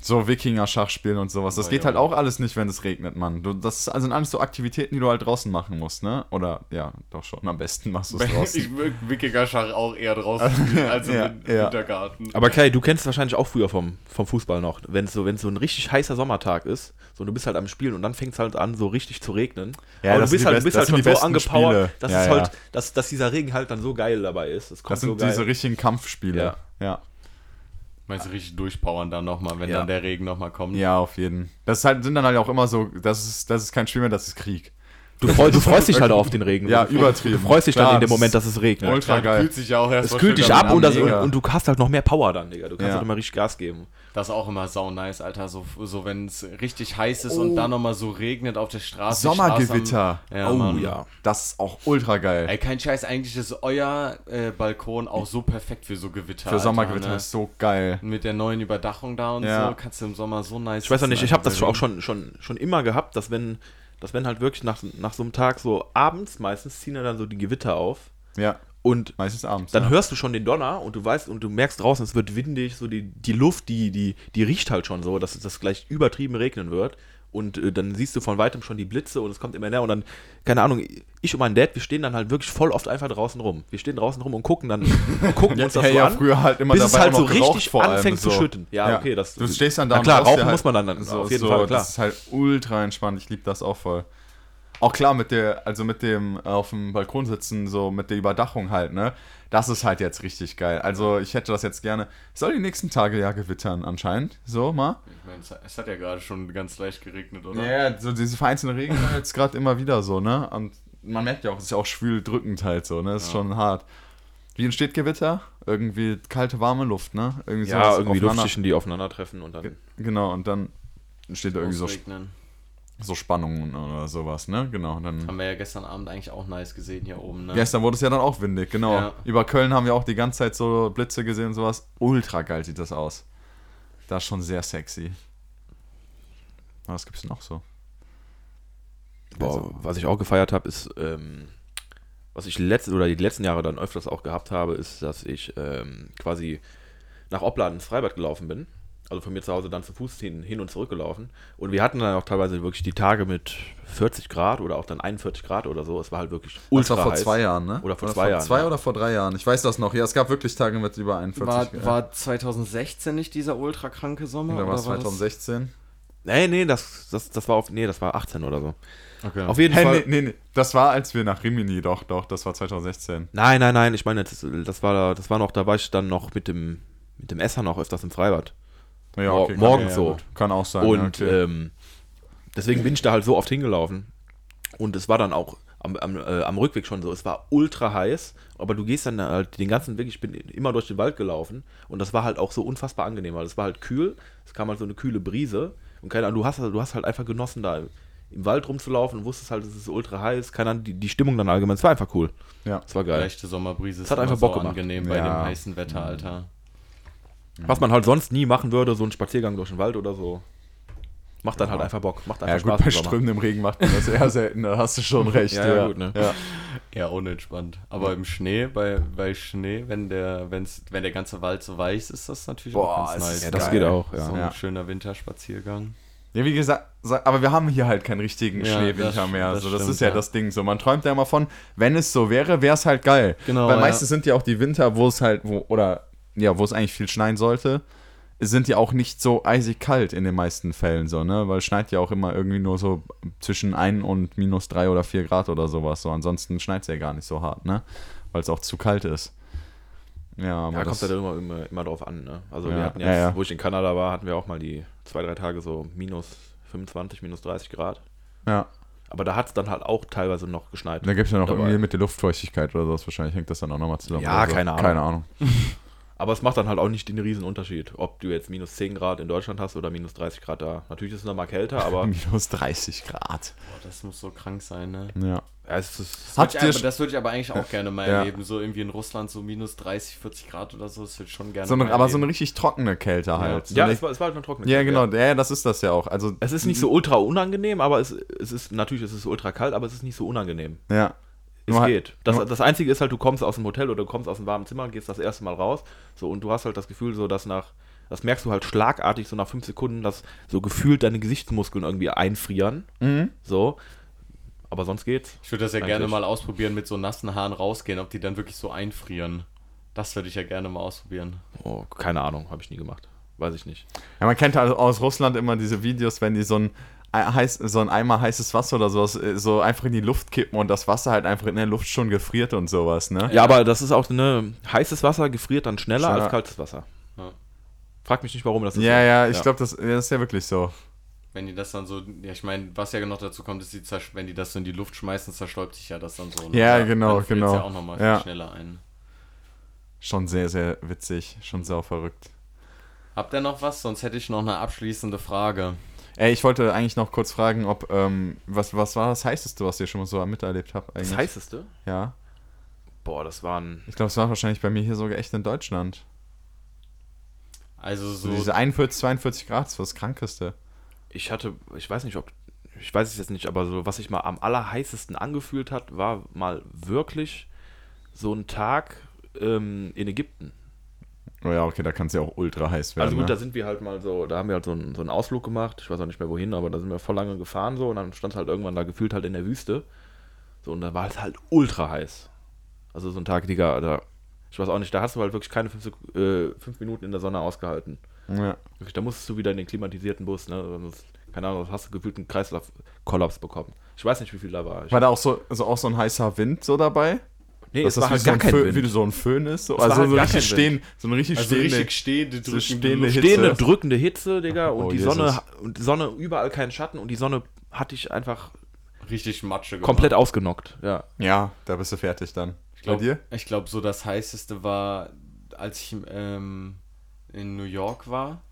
So Wikinger-Schach spielen und sowas. Das Oh, geht halt ja. auch alles nicht, wenn es regnet, Mann. Du, das ist- sind alles so Aktivitäten, die du halt draußen machen musst, ne? Oder, ja, doch schon. Am besten machst du es draußen. Ich würde Wikinger-Schach auch eher draußen spielen als im Ja, Win- ja. Wintergarten. Aber Kai, du kennst wahrscheinlich auch früher vom, vom Fußball noch, wenn es so, wenn's so ein richtig heißer Sommertag ist, so und du bist halt am Spielen und dann fängt es halt an, so richtig zu regnen. Ja, Aber das du bist halt, du besten- bist das halt sind schon die so angepowert, Spiele. dass Ja, es ja. halt, dass, dass dieser Regen halt dann so geil dabei ist. Das kommt Das sind so geil. diese richtigen Kampfspiele. Ja. Meinst du richtig durchpowern dann nochmal, wenn Ja. dann der Regen nochmal kommt? Ja, auf jeden. Das ist halt, sind dann halt auch immer so, das ist, das ist kein Spiel mehr, das ist Krieg. Du, freu, du freust dich halt auf den Regen. Ja, du, übertrieben. Du freust dich Klar, dann in dem Moment, dass es regnet. ultra Ja, geil. kühlt sich ja auch erst Es kühlt dich ab und, das, und, du hast halt noch mehr Power dann, Digga. Du kannst Ja. halt immer richtig Gas geben. Das ist auch immer sau nice, Alter. So, so wenn es richtig heiß ist und dann nochmal so regnet auf der Straße. Sommergewitter. Straße am- Ja, oh Mann. ja. Das ist auch ultra geil. Ey, kein Scheiß, eigentlich ist euer äh, Balkon auch so perfekt für so Gewitter. Für Sommergewitter ne? ist so geil. Mit der neuen Überdachung da und Ja. so kannst du im Sommer so nice. Ich weiß ja nicht, ich habe Alter, das auch schon, schon, schon immer gehabt, dass wenn, dass wenn halt wirklich nach, nach so einem Tag so abends meistens ziehen ja dann so die Gewitter auf Ja, und meistens abends. dann ja. hörst du schon den Donner und du weißt und du merkst draußen, es wird windig, so die, die Luft, die, die, die riecht halt schon so, dass es das gleich übertrieben regnen wird. Und äh, dann siehst du von weitem schon die Blitze und es kommt immer näher und dann, keine Ahnung, ich und mein Dad, wir stehen dann halt wirklich voll oft einfach draußen rum. Wir stehen draußen rum und gucken dann und gucken uns das hey, so ja, an. früher halt immer bis es dabei halt auch so richtig anfängt zu so. schütten. Ja, okay, das Du stehst dann da Na klar, rauchen halt muss man dann so, auf jeden so, Fall, klar. Das ist halt ultra entspannt. Ich liebe das auch voll. Auch klar mit der, also mit dem auf dem Balkon sitzen, so mit der Überdachung halt, ne? Das ist halt jetzt richtig geil. Also ich hätte das jetzt gerne. Es soll die nächsten Tage ja gewittern anscheinend. So mal. Ich meine, es hat- ja gerade schon ganz leicht geregnet, oder? Ja, so diese vereinzelten Regen jetzt gerade immer wieder so, ne? Und man merkt ja auch, es ist ja auch schwül drückend halt so, ne? Das ist Ja. schon hart. Wie entsteht Gewitter? Irgendwie kalte, warme Luft, ne? Irgendwie Ja, sowas irgendwie Luftschichten, die aufeinandertreffen und dann. Ge- Genau, und dann entsteht da irgendwie so, Ausregnen. So Spannungen oder sowas, ne? Genau. Dann Haben wir ja gestern Abend eigentlich auch nice gesehen hier oben, ne? Gestern wurde es ja dann auch windig, genau. Ja. Über Köln haben wir auch die ganze Zeit so Blitze gesehen und sowas. Ultra geil sieht das aus. Das ist schon sehr sexy. Was gibt's noch so? Boah, was ich auch gefeiert habe, ist, ähm, was ich letzte oder die letzten Jahre dann öfters auch gehabt habe, ist, dass ich ähm, quasi nach Opladen ins Freibad gelaufen bin. Also von mir zu Hause dann zu Fuß hin, hin und zurück gelaufen. Und wir hatten dann auch teilweise wirklich die Tage mit 40 Grad oder auch dann 41 Grad oder so. Es war halt wirklich Das ultra war vor heiß. zwei Jahren, ne? Oder vor zwei Jahren, Zwei ja. oder vor drei Jahren. Ich weiß das noch. Ja, es gab wirklich Tage mit über 41 War, Grad. war 2016 nicht dieser ultra kranke Sommer? da war es oder das- 2016. Nee, nee, das, das, das war auf, nee, das war 18 oder so. Okay. Auf jeden Hey, Fall. nee, nee, nee. Das war, als wir nach Rimini, doch, doch, das war 2016. Nein, nein, nein, ich meine, das, das war das war noch, da war ich dann noch mit dem mit dem Esser noch öfters im Freibad. Ja, kann- morgens ja, so. gut. Kann auch sein. Und ja, okay. ähm, deswegen bin ich da halt so oft hingelaufen. Und es war dann auch am, am, äh, am Rückweg schon so. Es war ultra heiß, aber du gehst dann halt den ganzen Weg, ich bin immer durch den Wald gelaufen und das war halt auch so unfassbar angenehm, weil es war halt kühl, es kam halt so eine kühle Brise und keine Ahnung, du hast, du hast halt einfach genossen, da im Wald rumzulaufen und wusstest halt, es ist ultra heiß, keine Ahnung, die, die Stimmung dann allgemein, es war einfach cool. ja. Es war geil. Leichte Sommerbrise ist hat einfach Bock gemacht. angenehm bei Ja. dem heißen Wetter, Alter. Was man halt sonst nie machen würde, so ein Spaziergang durch den Wald oder so. Macht dann halt einfach Bock, macht einfach Ja, gut, Spaß. bei strömendem Regen macht man das eher selten, da hast du schon recht. Ja, ja, gut, ne? Ja. Ja, unentspannt. Aber im Schnee, bei, bei Schnee, wenn der, wenn's, wenn der ganze Wald so weich ist, ist das natürlich Boah, auch ganz nice. Ja, das Geil. geht auch, ja. So ein Ja. schöner Winterspaziergang. Ja, wie gesagt, sa- aber wir haben hier halt keinen richtigen Ja, Schneewinter das- mehr. das so, das stimmt, ist ja, ja. das Ding so. Man träumt ja immer von, wenn es so wäre, wäre es halt geil. Genau, Weil ja. meistens sind ja auch die Winter, wo es halt, wo, oder ja, wo es eigentlich viel schneien sollte, sind ja auch nicht so eisig kalt in den meisten Fällen so, ne? Weil es schneit ja auch immer irgendwie nur so zwischen 1 und minus 3 oder 4 Grad oder sowas. So, ansonsten schneit es ja gar nicht so hart, ne? Weil es auch zu kalt ist. Ja, Ja, kommt ja immer, immer, immer drauf an, ne? Also Ja, wir hatten ja, jetzt, ja. wo ich in Kanada war, hatten wir auch mal die zwei, drei Tage so minus 25, minus 30 Grad. ja. Aber da hat es dann halt auch teilweise noch geschneit. Da gibt es ja noch Dabei. irgendwie mit der Luftfeuchtigkeit oder sowas. Wahrscheinlich hängt das dann auch nochmal zusammen. Ja, so. keine Ahnung. Keine Ahnung. Aber es macht dann halt auch nicht den riesen Unterschied, ob du jetzt minus 10 Grad in Deutschland hast oder minus 30 Grad da. Natürlich ist es nochmal kälter, aber Minus 30 Grad. Boah, das muss so krank sein, ne? Ja. ja, es ist, Das würde aber, das würde ich aber eigentlich auch gerne mal Ja. erleben. So irgendwie in Russland so minus 30, 40 Grad oder so. Das würde ich schon gerne So eine, mal aber so eine richtig trockene Kälte halt. So ja, eine, es war, es war halt nur trocken. ja, genau. Ja. das ist das ja auch. Also, Es ist nicht so ultra unangenehm, aber es, es ist, natürlich ist es ultra kalt, aber es ist nicht so unangenehm. ja. Es Nur geht. Das, das Einzige ist halt, du kommst aus dem Hotel oder du kommst aus einem warmen Zimmer und gehst das erste Mal raus. So, und du hast halt das Gefühl, so dass nach Das merkst du halt schlagartig so nach fünf Sekunden, dass so gefühlt deine Gesichtsmuskeln irgendwie einfrieren. Mhm. So. Aber sonst geht's. Ich würde das ja Eigentlich. gerne mal ausprobieren, mit so nassen Haaren rausgehen, ob die dann wirklich so einfrieren. Das würde ich ja gerne mal ausprobieren. Oh, keine Ahnung, habe ich nie gemacht. Weiß ich nicht. Ja, man kennt halt aus Russland immer diese Videos, wenn die so ein, Ei- heiß, so ein Eimer heißes Wasser oder sowas äh, so einfach in die Luft kippen und das Wasser halt einfach in der Luft schon gefriert und sowas, ne? Ja, aber das ist auch ne heißes Wasser gefriert dann schneller Schneller. als kaltes Wasser. Ja. Frag mich nicht, warum das ist. Ja, so. ja, ich glaube, das, ja, das ist ja wirklich so. Wenn die das dann so, ja, ich meine, was ja noch dazu kommt, ist, die zersch- wenn die das so in die Luft schmeißen, zerstäubt sich ja das dann so. ne? Ja, genau, dann friert's genau. ja auch nochmal Ja. schneller ein. Schon sehr, sehr witzig, schon sau verrückt. Habt ihr noch was? Sonst hätte ich noch eine abschließende Frage. Ey, ich wollte eigentlich noch kurz fragen, ob, ähm, was, was war das Heißeste, was ihr schon mal so miterlebt habt eigentlich? Das heißeste? Ja. Boah, das waren. Ich glaube, es war wahrscheinlich bei mir hier sogar echt in Deutschland. Also So so, diese 41, 42 Grad, das war das Krankeste. Ich hatte, ich weiß nicht, ob. Ich weiß es jetzt nicht, aber so, was sich mal am allerheißesten angefühlt hat, war mal wirklich so ein Tag ähm, in Ägypten. Oh ja, okay, da kann es ja auch ultra heiß werden. Also gut, ne? da sind wir halt mal so, da haben wir halt so einen, so einen Ausflug gemacht, ich weiß auch nicht mehr wohin, aber da sind wir voll lange gefahren so und dann stand halt irgendwann da gefühlt halt in der Wüste. So und da war es halt ultra heiß. Also so ein Tag, Digga, da, ich weiß auch nicht, da hast du halt wirklich keine fünf, äh, fünf Minuten in der Sonne ausgehalten. ja. Wirklich, da musstest du wieder in den klimatisierten Bus, ne? Sonst, keine Ahnung, hast du gefühlt einen Kreislaufkollaps bekommen. Ich weiß nicht, wie viel da war. Ich, War da auch so, also auch so ein heißer Wind so dabei? Nee, Dass es war das halt wie, gar so ein kein Föhn, Wind. wie so ein Föhn ist? So, also halt so, richtig stehen, so eine richtig also stehende... richtig stehende, so drückende stehende. Hitze. Stehende, drückende Hitze, Digga, und Oh, die Jesus. Sonne, und die Sonne überall keinen Schatten und die Sonne hatte ich einfach Richtig Matsche gemacht. komplett ausgenockt. Ja. Ja, da bist du fertig dann. Ich glaub, Bei dir? Ich glaube, so das heißeste war, als ich ähm, in New York war.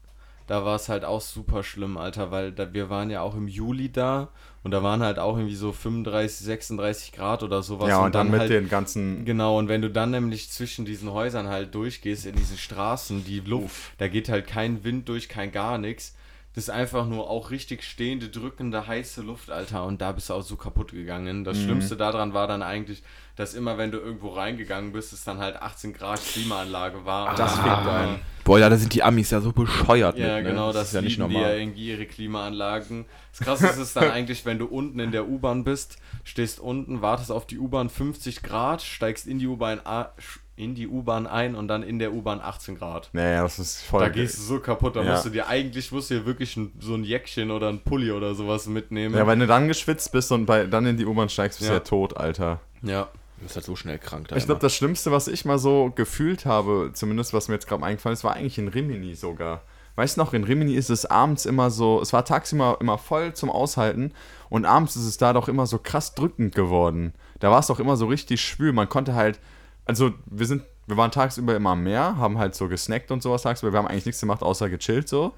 Da war es halt auch super schlimm, Alter, weil da, wir waren ja auch im Juli da und da waren halt auch irgendwie so 35, 36 Grad oder sowas. Ja, und, dann, mit halt, den ganzen... Genau, und wenn du dann nämlich zwischen diesen Häusern halt durchgehst, in diesen Straßen, die Luft, da geht halt kein Wind durch, kein gar nichts. Das ist einfach nur auch richtig stehende, drückende, heiße Luft, Alter. Und da bist du auch so kaputt gegangen. Mhm. Das Schlimmste daran war dann eigentlich, dass immer, wenn du irgendwo reingegangen bist, es dann halt 18 Grad Klimaanlage war. Und Das dann- fickt einen. Boah, ja, da sind die Amis ja so bescheuert Ja, mit, ne? genau, das, ist ja nicht lieben die ja normal. irgendwie ihre Klimaanlagen. Das krasse ist es dann eigentlich, wenn du unten in der U-Bahn bist, stehst unten, wartest auf die U-Bahn 50 Grad, steigst in die U-Bahn a- in die U-Bahn ein und dann in der U-Bahn 18 Grad. Naja, das ist voll... Da gehst du so kaputt, da Ja. musst du dir eigentlich musst du dir wirklich ein, so ein Jäckchen oder ein Pulli oder sowas mitnehmen. Ja, wenn du dann geschwitzt bist und bei, dann in die U-Bahn steigst, bist du Ja. ja tot, Alter. ja. Du bist halt so schnell krank. Da Ich glaube, das Schlimmste, was ich mal so gefühlt habe, zumindest was mir jetzt gerade eingefallen ist, war eigentlich in Rimini sogar. Weißt du noch, in Rimini ist es abends immer so, es war tagsüber immer voll zum Aushalten und abends ist es da doch immer so krass drückend geworden. Da war es doch immer so richtig schwül. Man konnte halt, also wir sind, wir waren tagsüber immer am Meer, haben halt so gesnackt und sowas tagsüber. Wir haben eigentlich nichts gemacht, außer gechillt so.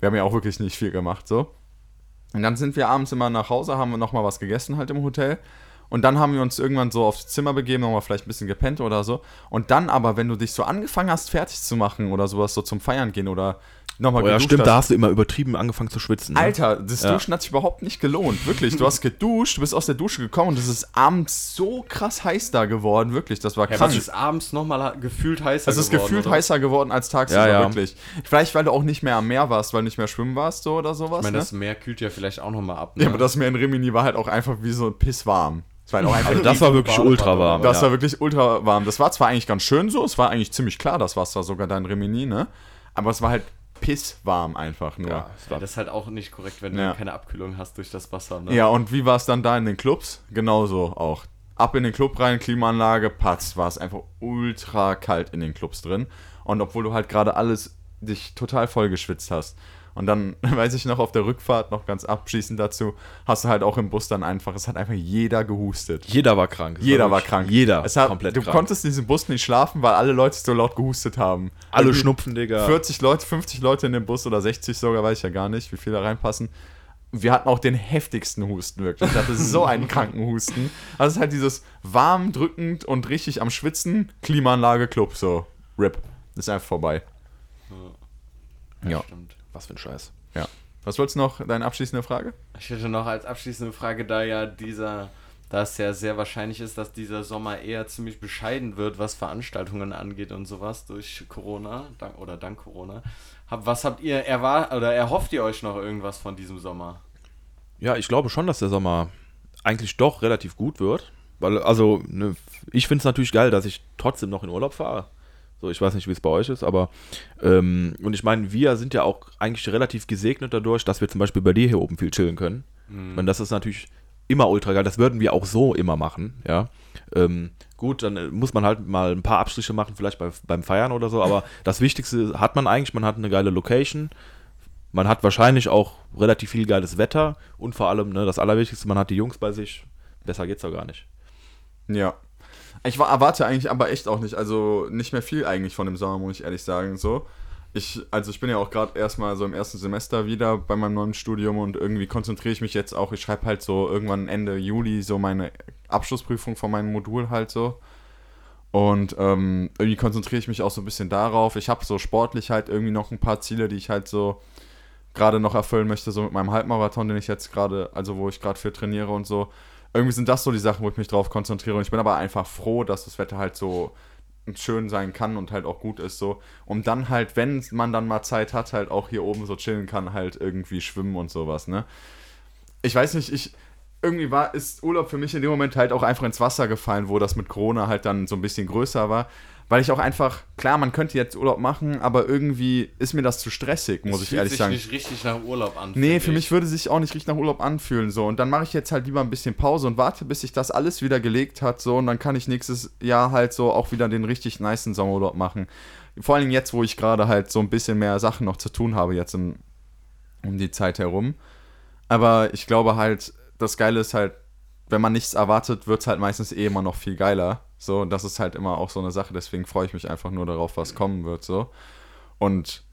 Wir haben ja auch wirklich nicht viel gemacht so. Und dann sind wir abends immer nach Hause, haben wir nochmal was gegessen halt im Hotel. Und dann haben wir uns irgendwann so aufs Zimmer begeben, nochmal vielleicht ein bisschen gepennt oder so. Und dann aber, wenn du dich so angefangen hast, fertig zu machen oder sowas, so zum Feiern gehen oder nochmal Oh ja, geduscht stimmt, hast. da hast du immer übertrieben angefangen zu schwitzen. Ne? Alter, das Ja. Duschen hat sich überhaupt nicht gelohnt. Wirklich, du hast geduscht, du bist aus der Dusche gekommen und es ist abends so krass heiß da geworden. Wirklich, das war Ja, krass. was ist abends nochmal gefühlt heißer es ist geworden, gefühlt oder? heißer geworden als tagsüber, Ja, ja. wirklich. Vielleicht, weil du auch nicht mehr am Meer warst, weil du nicht mehr schwimmen warst so oder sowas. Ich meine, ne? das Meer kühlt ja vielleicht auch nochmal ab. Ne? Ja, aber das Meer in Rimini war halt auch einfach wie so pisswarm. Es war halt auch einfach Also das war wirklich ultra warm. Das ja. war wirklich ultra warm. Das war zwar eigentlich ganz schön so, es war eigentlich ziemlich klar, das Wasser sogar da in Rimini, ne? Aber es war halt pisswarm einfach nur. ja, Ja, Ja, das ist halt auch nicht korrekt, wenn du Ja. keine Abkühlung hast durch das Wasser. Ne? und wie war es dann da in den Clubs? Genauso auch. Ab in den Club rein, Klimaanlage, patz, war es einfach ultra kalt in den Clubs drin. Und obwohl du halt gerade alles dich total voll geschwitzt hast. Und dann, weiß ich noch, auf der Rückfahrt, noch ganz abschließend dazu, hast du halt auch im Bus dann einfach, es hat einfach jeder gehustet. jeder war krank. Es Jeder war wirklich- krank. Jeder es hat, komplett Du krank. konntest in diesem Bus nicht schlafen, weil alle Leute so laut gehustet haben. Alle Irgendwie schnupfen, Digga. 40 Leute, 50 Leute in dem Bus oder 60 sogar, weiß ich ja gar nicht, wie viele da reinpassen. Wir hatten auch den heftigsten Husten wirklich. Ich hatte so einen kranken Husten. Also es ist halt dieses warm, drückend und richtig am Schwitzen, Klimaanlage, Club, so. RIP. Ist einfach vorbei. Ja. Stimmt. Was für ein Scheiß. Ja. Was wolltest du noch, deine abschließende Frage? Ich hätte noch als abschließende Frage, da ja dieser, da es ja sehr wahrscheinlich ist, dass dieser Sommer eher ziemlich bescheiden wird, was Veranstaltungen angeht und sowas durch Corona dank, oder dank Corona. Hab, was habt ihr erwartet oder erhofft ihr euch noch irgendwas von diesem Sommer? Ja, ich glaube schon, dass der Sommer eigentlich doch relativ gut wird. Weil, also, ne, ich finde es natürlich geil, dass ich trotzdem noch in Urlaub fahre. So, ich weiß nicht, wie es bei euch ist, aber ähm, und ich meine, wir sind ja auch eigentlich relativ gesegnet dadurch, dass wir zum Beispiel bei dir hier oben viel chillen können. Ich meine, das ist natürlich immer ultra geil. Das würden wir auch so immer machen, ja. Ähm, gut, dann äh, muss man halt mal ein paar Abstriche machen, vielleicht bei, beim Feiern oder so, aber das Wichtigste hat man eigentlich, man hat eine geile Location, man hat wahrscheinlich auch relativ viel geiles Wetter und vor allem, ne, das Allerwichtigste, man hat die Jungs bei sich. Besser geht's doch gar nicht. Ja. Ich war, erwarte eigentlich aber echt auch nicht, also nicht mehr viel eigentlich von dem Sommer, muss ich ehrlich sagen. So. Ich, also ich bin ja auch gerade erstmal so im ersten Semester wieder bei meinem neuen Studium und irgendwie konzentriere ich mich jetzt auch, ich schreibe halt so irgendwann Ende Juli so meine Abschlussprüfung von meinem Modul halt so. Und ähm, irgendwie konzentriere ich mich auch so ein bisschen darauf. Ich habe so sportlich halt irgendwie noch ein paar Ziele, die ich halt so gerade noch erfüllen möchte, so mit meinem Halbmarathon, den ich jetzt gerade, also wo ich gerade für trainiere und so. Irgendwie sind das so die Sachen, wo ich mich drauf konzentriere. Und ich bin aber einfach froh, dass das Wetter halt so schön sein kann und halt auch gut ist, so. Um dann halt, wenn man dann mal Zeit hat, halt auch hier oben so chillen kann, halt irgendwie schwimmen und sowas, ne? Ich weiß nicht, ich. Irgendwie war, ist Urlaub für mich in dem Moment halt auch einfach ins Wasser gefallen, wo das mit Corona halt dann so ein bisschen größer war. Weil ich auch einfach, klar, man könnte jetzt Urlaub machen, aber irgendwie ist mir das zu stressig, muss Es ich fühlt ehrlich sich sagen. nicht richtig nach Urlaub an. Nee, für ich. mich würde sich auch nicht richtig nach Urlaub anfühlen. So. Und dann mache ich jetzt halt lieber ein bisschen Pause und warte, bis sich das alles wieder gelegt hat. So. Und dann kann ich nächstes Jahr halt so auch wieder den richtig nicen Sommerurlaub machen. Vor allem jetzt, wo ich gerade halt so ein bisschen mehr Sachen noch zu tun habe, jetzt im, um die Zeit herum. Aber ich glaube halt, das Geile ist halt, wenn man nichts erwartet, wird es halt meistens eh immer noch viel geiler. So, und das ist halt immer auch so eine Sache, deswegen freue ich mich einfach nur darauf, was kommen wird. So. Und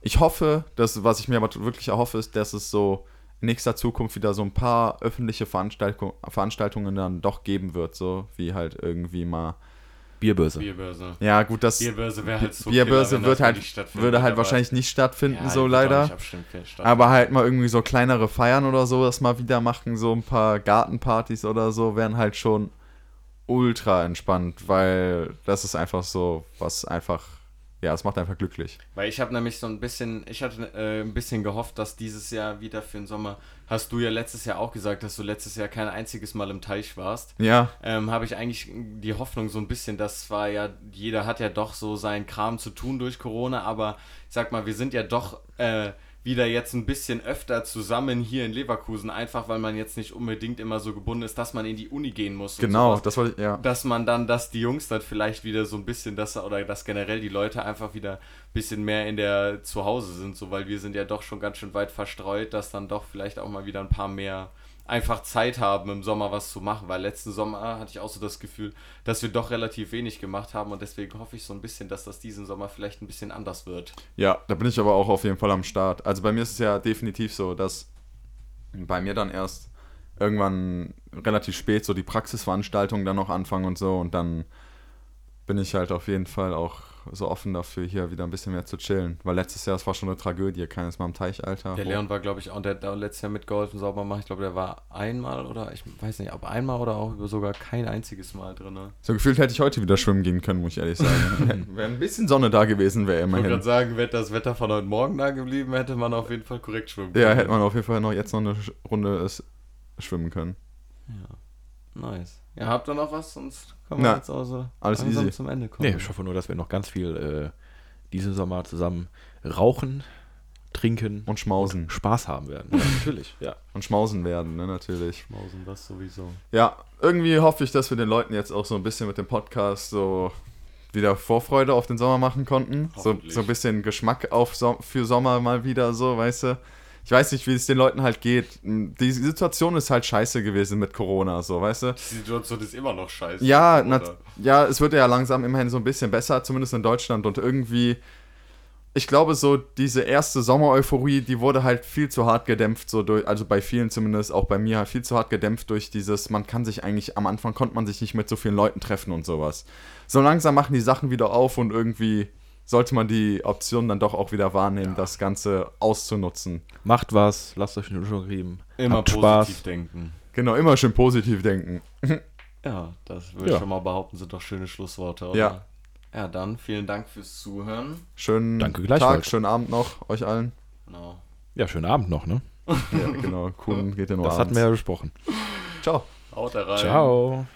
ich hoffe, dass, was ich mir aber wirklich erhoffe, ist, dass es so in nächster Zukunft wieder so ein paar öffentliche Veranstaltung, Veranstaltungen dann doch geben wird, so wie halt irgendwie mal. Bierbörse. Bierbörse. Ja, gut, das Bierbörse wäre halt so Bierbörse killer, wird halt, stattfindet, würde halt wahrscheinlich nicht stattfinden, Ja, so leider. Aber halt mal irgendwie so kleinere Feiern oder so, das mal wieder machen, so ein paar Gartenpartys oder so, wären halt schon ultra entspannt, weil das ist einfach so, was einfach, ja, es macht einfach glücklich. Weil ich habe nämlich so ein bisschen, ich hatte äh, ein bisschen gehofft, dass dieses Jahr wieder für den Sommer, hast du ja letztes Jahr auch gesagt, dass du letztes Jahr kein einziges Mal im Teich warst. Ja, Ähm, habe ich eigentlich die Hoffnung so ein bisschen, das war ja, jeder hat ja doch so seinen Kram zu tun durch Corona, aber ich sag mal, wir sind ja doch äh, wieder jetzt ein bisschen öfter zusammen hier in Leverkusen, einfach weil man jetzt nicht unbedingt immer so gebunden ist, dass man in die Uni gehen muss. genau, sowas das wollte ich, ja. dass man dann, dass die Jungs dann vielleicht wieder so ein bisschen das oder dass generell die Leute einfach wieder ein bisschen mehr in der Zuhause sind, so weil wir sind ja doch schon ganz schön weit verstreut, dass dann doch vielleicht auch mal wieder ein paar mehr einfach Zeit haben im Sommer was zu machen, weil letzten Sommer hatte ich auch so das Gefühl, dass wir doch relativ wenig gemacht haben und deswegen hoffe ich so ein bisschen, dass das diesen Sommer vielleicht ein bisschen anders wird. Ja, da bin ich aber auch auf jeden Fall am Start. Also bei mir ist es ja definitiv so, dass bei mir dann erst irgendwann relativ spät so die Praxisveranstaltungen dann noch anfangen und so und dann bin ich halt auf jeden Fall auch so offen dafür, hier wieder ein bisschen mehr zu chillen. Weil letztes Jahr, das war schon eine Tragödie, keines Mal im Teich, Alter. Der Leon war, glaube ich, auch, der hat letztes Jahr mitgeholfen, sauber machen. Ich glaube, der war einmal oder ich weiß nicht, ob einmal oder auch sogar kein einziges Mal drin. Ne? So gefühlt hätte ich heute wieder schwimmen gehen können, muss ich ehrlich sagen. Wäre ein bisschen Sonne da gewesen, wäre Ich immerhin. gerade sagen, wäre das Wetter von heute Morgen da geblieben, hätte man auf jeden Fall korrekt schwimmen Ja, hätte man auf jeden Fall noch jetzt noch eine Runde schwimmen können. Nice. Ja, habt ihr noch was? Sonst können wir Na, jetzt auch so alles easy. zum Ende kommen. Nee, ich hoffe nur, dass wir noch ganz viel äh, diesen Sommer zusammen rauchen, trinken Und schmausen. Spaß haben werden. Ja, natürlich, ja. Und schmausen werden, ne, natürlich. Schmausen, das sowieso. Ja, irgendwie hoffe ich, dass wir den Leuten jetzt auch so ein bisschen mit dem Podcast so wieder Vorfreude auf den Sommer machen konnten. So, so ein bisschen Geschmack auf so für Sommer mal wieder so, weißt du. Ich weiß nicht, wie es den Leuten halt geht. Die Situation ist halt scheiße gewesen mit Corona, so, weißt du. Die Situation ist immer noch scheiße. Ja, nat- ja, es wird ja langsam immerhin so ein bisschen besser, zumindest in Deutschland. Und irgendwie, ich glaube, so diese erste Sommer-Euphorie, die wurde halt viel zu hart gedämpft, so durch, also bei vielen zumindest, auch bei mir, viel zu hart gedämpft durch dieses, man kann sich eigentlich, am Anfang konnte man sich nicht mit so vielen Leuten treffen und sowas. So langsam machen die Sachen wieder auf und irgendwie sollte man die Option dann doch auch wieder wahrnehmen, das Ganze auszunutzen. Macht was, lasst euch eine Lösung geben. Immer habt positiv Spaß. denken. Genau, immer schön positiv denken. Ja, das würde Ja. ich schon mal behaupten, sind doch schöne Schlussworte, oder? Ja. Ja, dann vielen Dank fürs Zuhören. Schönen Danke Tag, gleichfalls. schönen Abend noch, euch allen. Genau. Ja, schönen Abend noch, ne? Ja, genau, cool, geht ja nur Das hatten abends. wir ja besprochen. Ciao. Haut da rein. Ciao.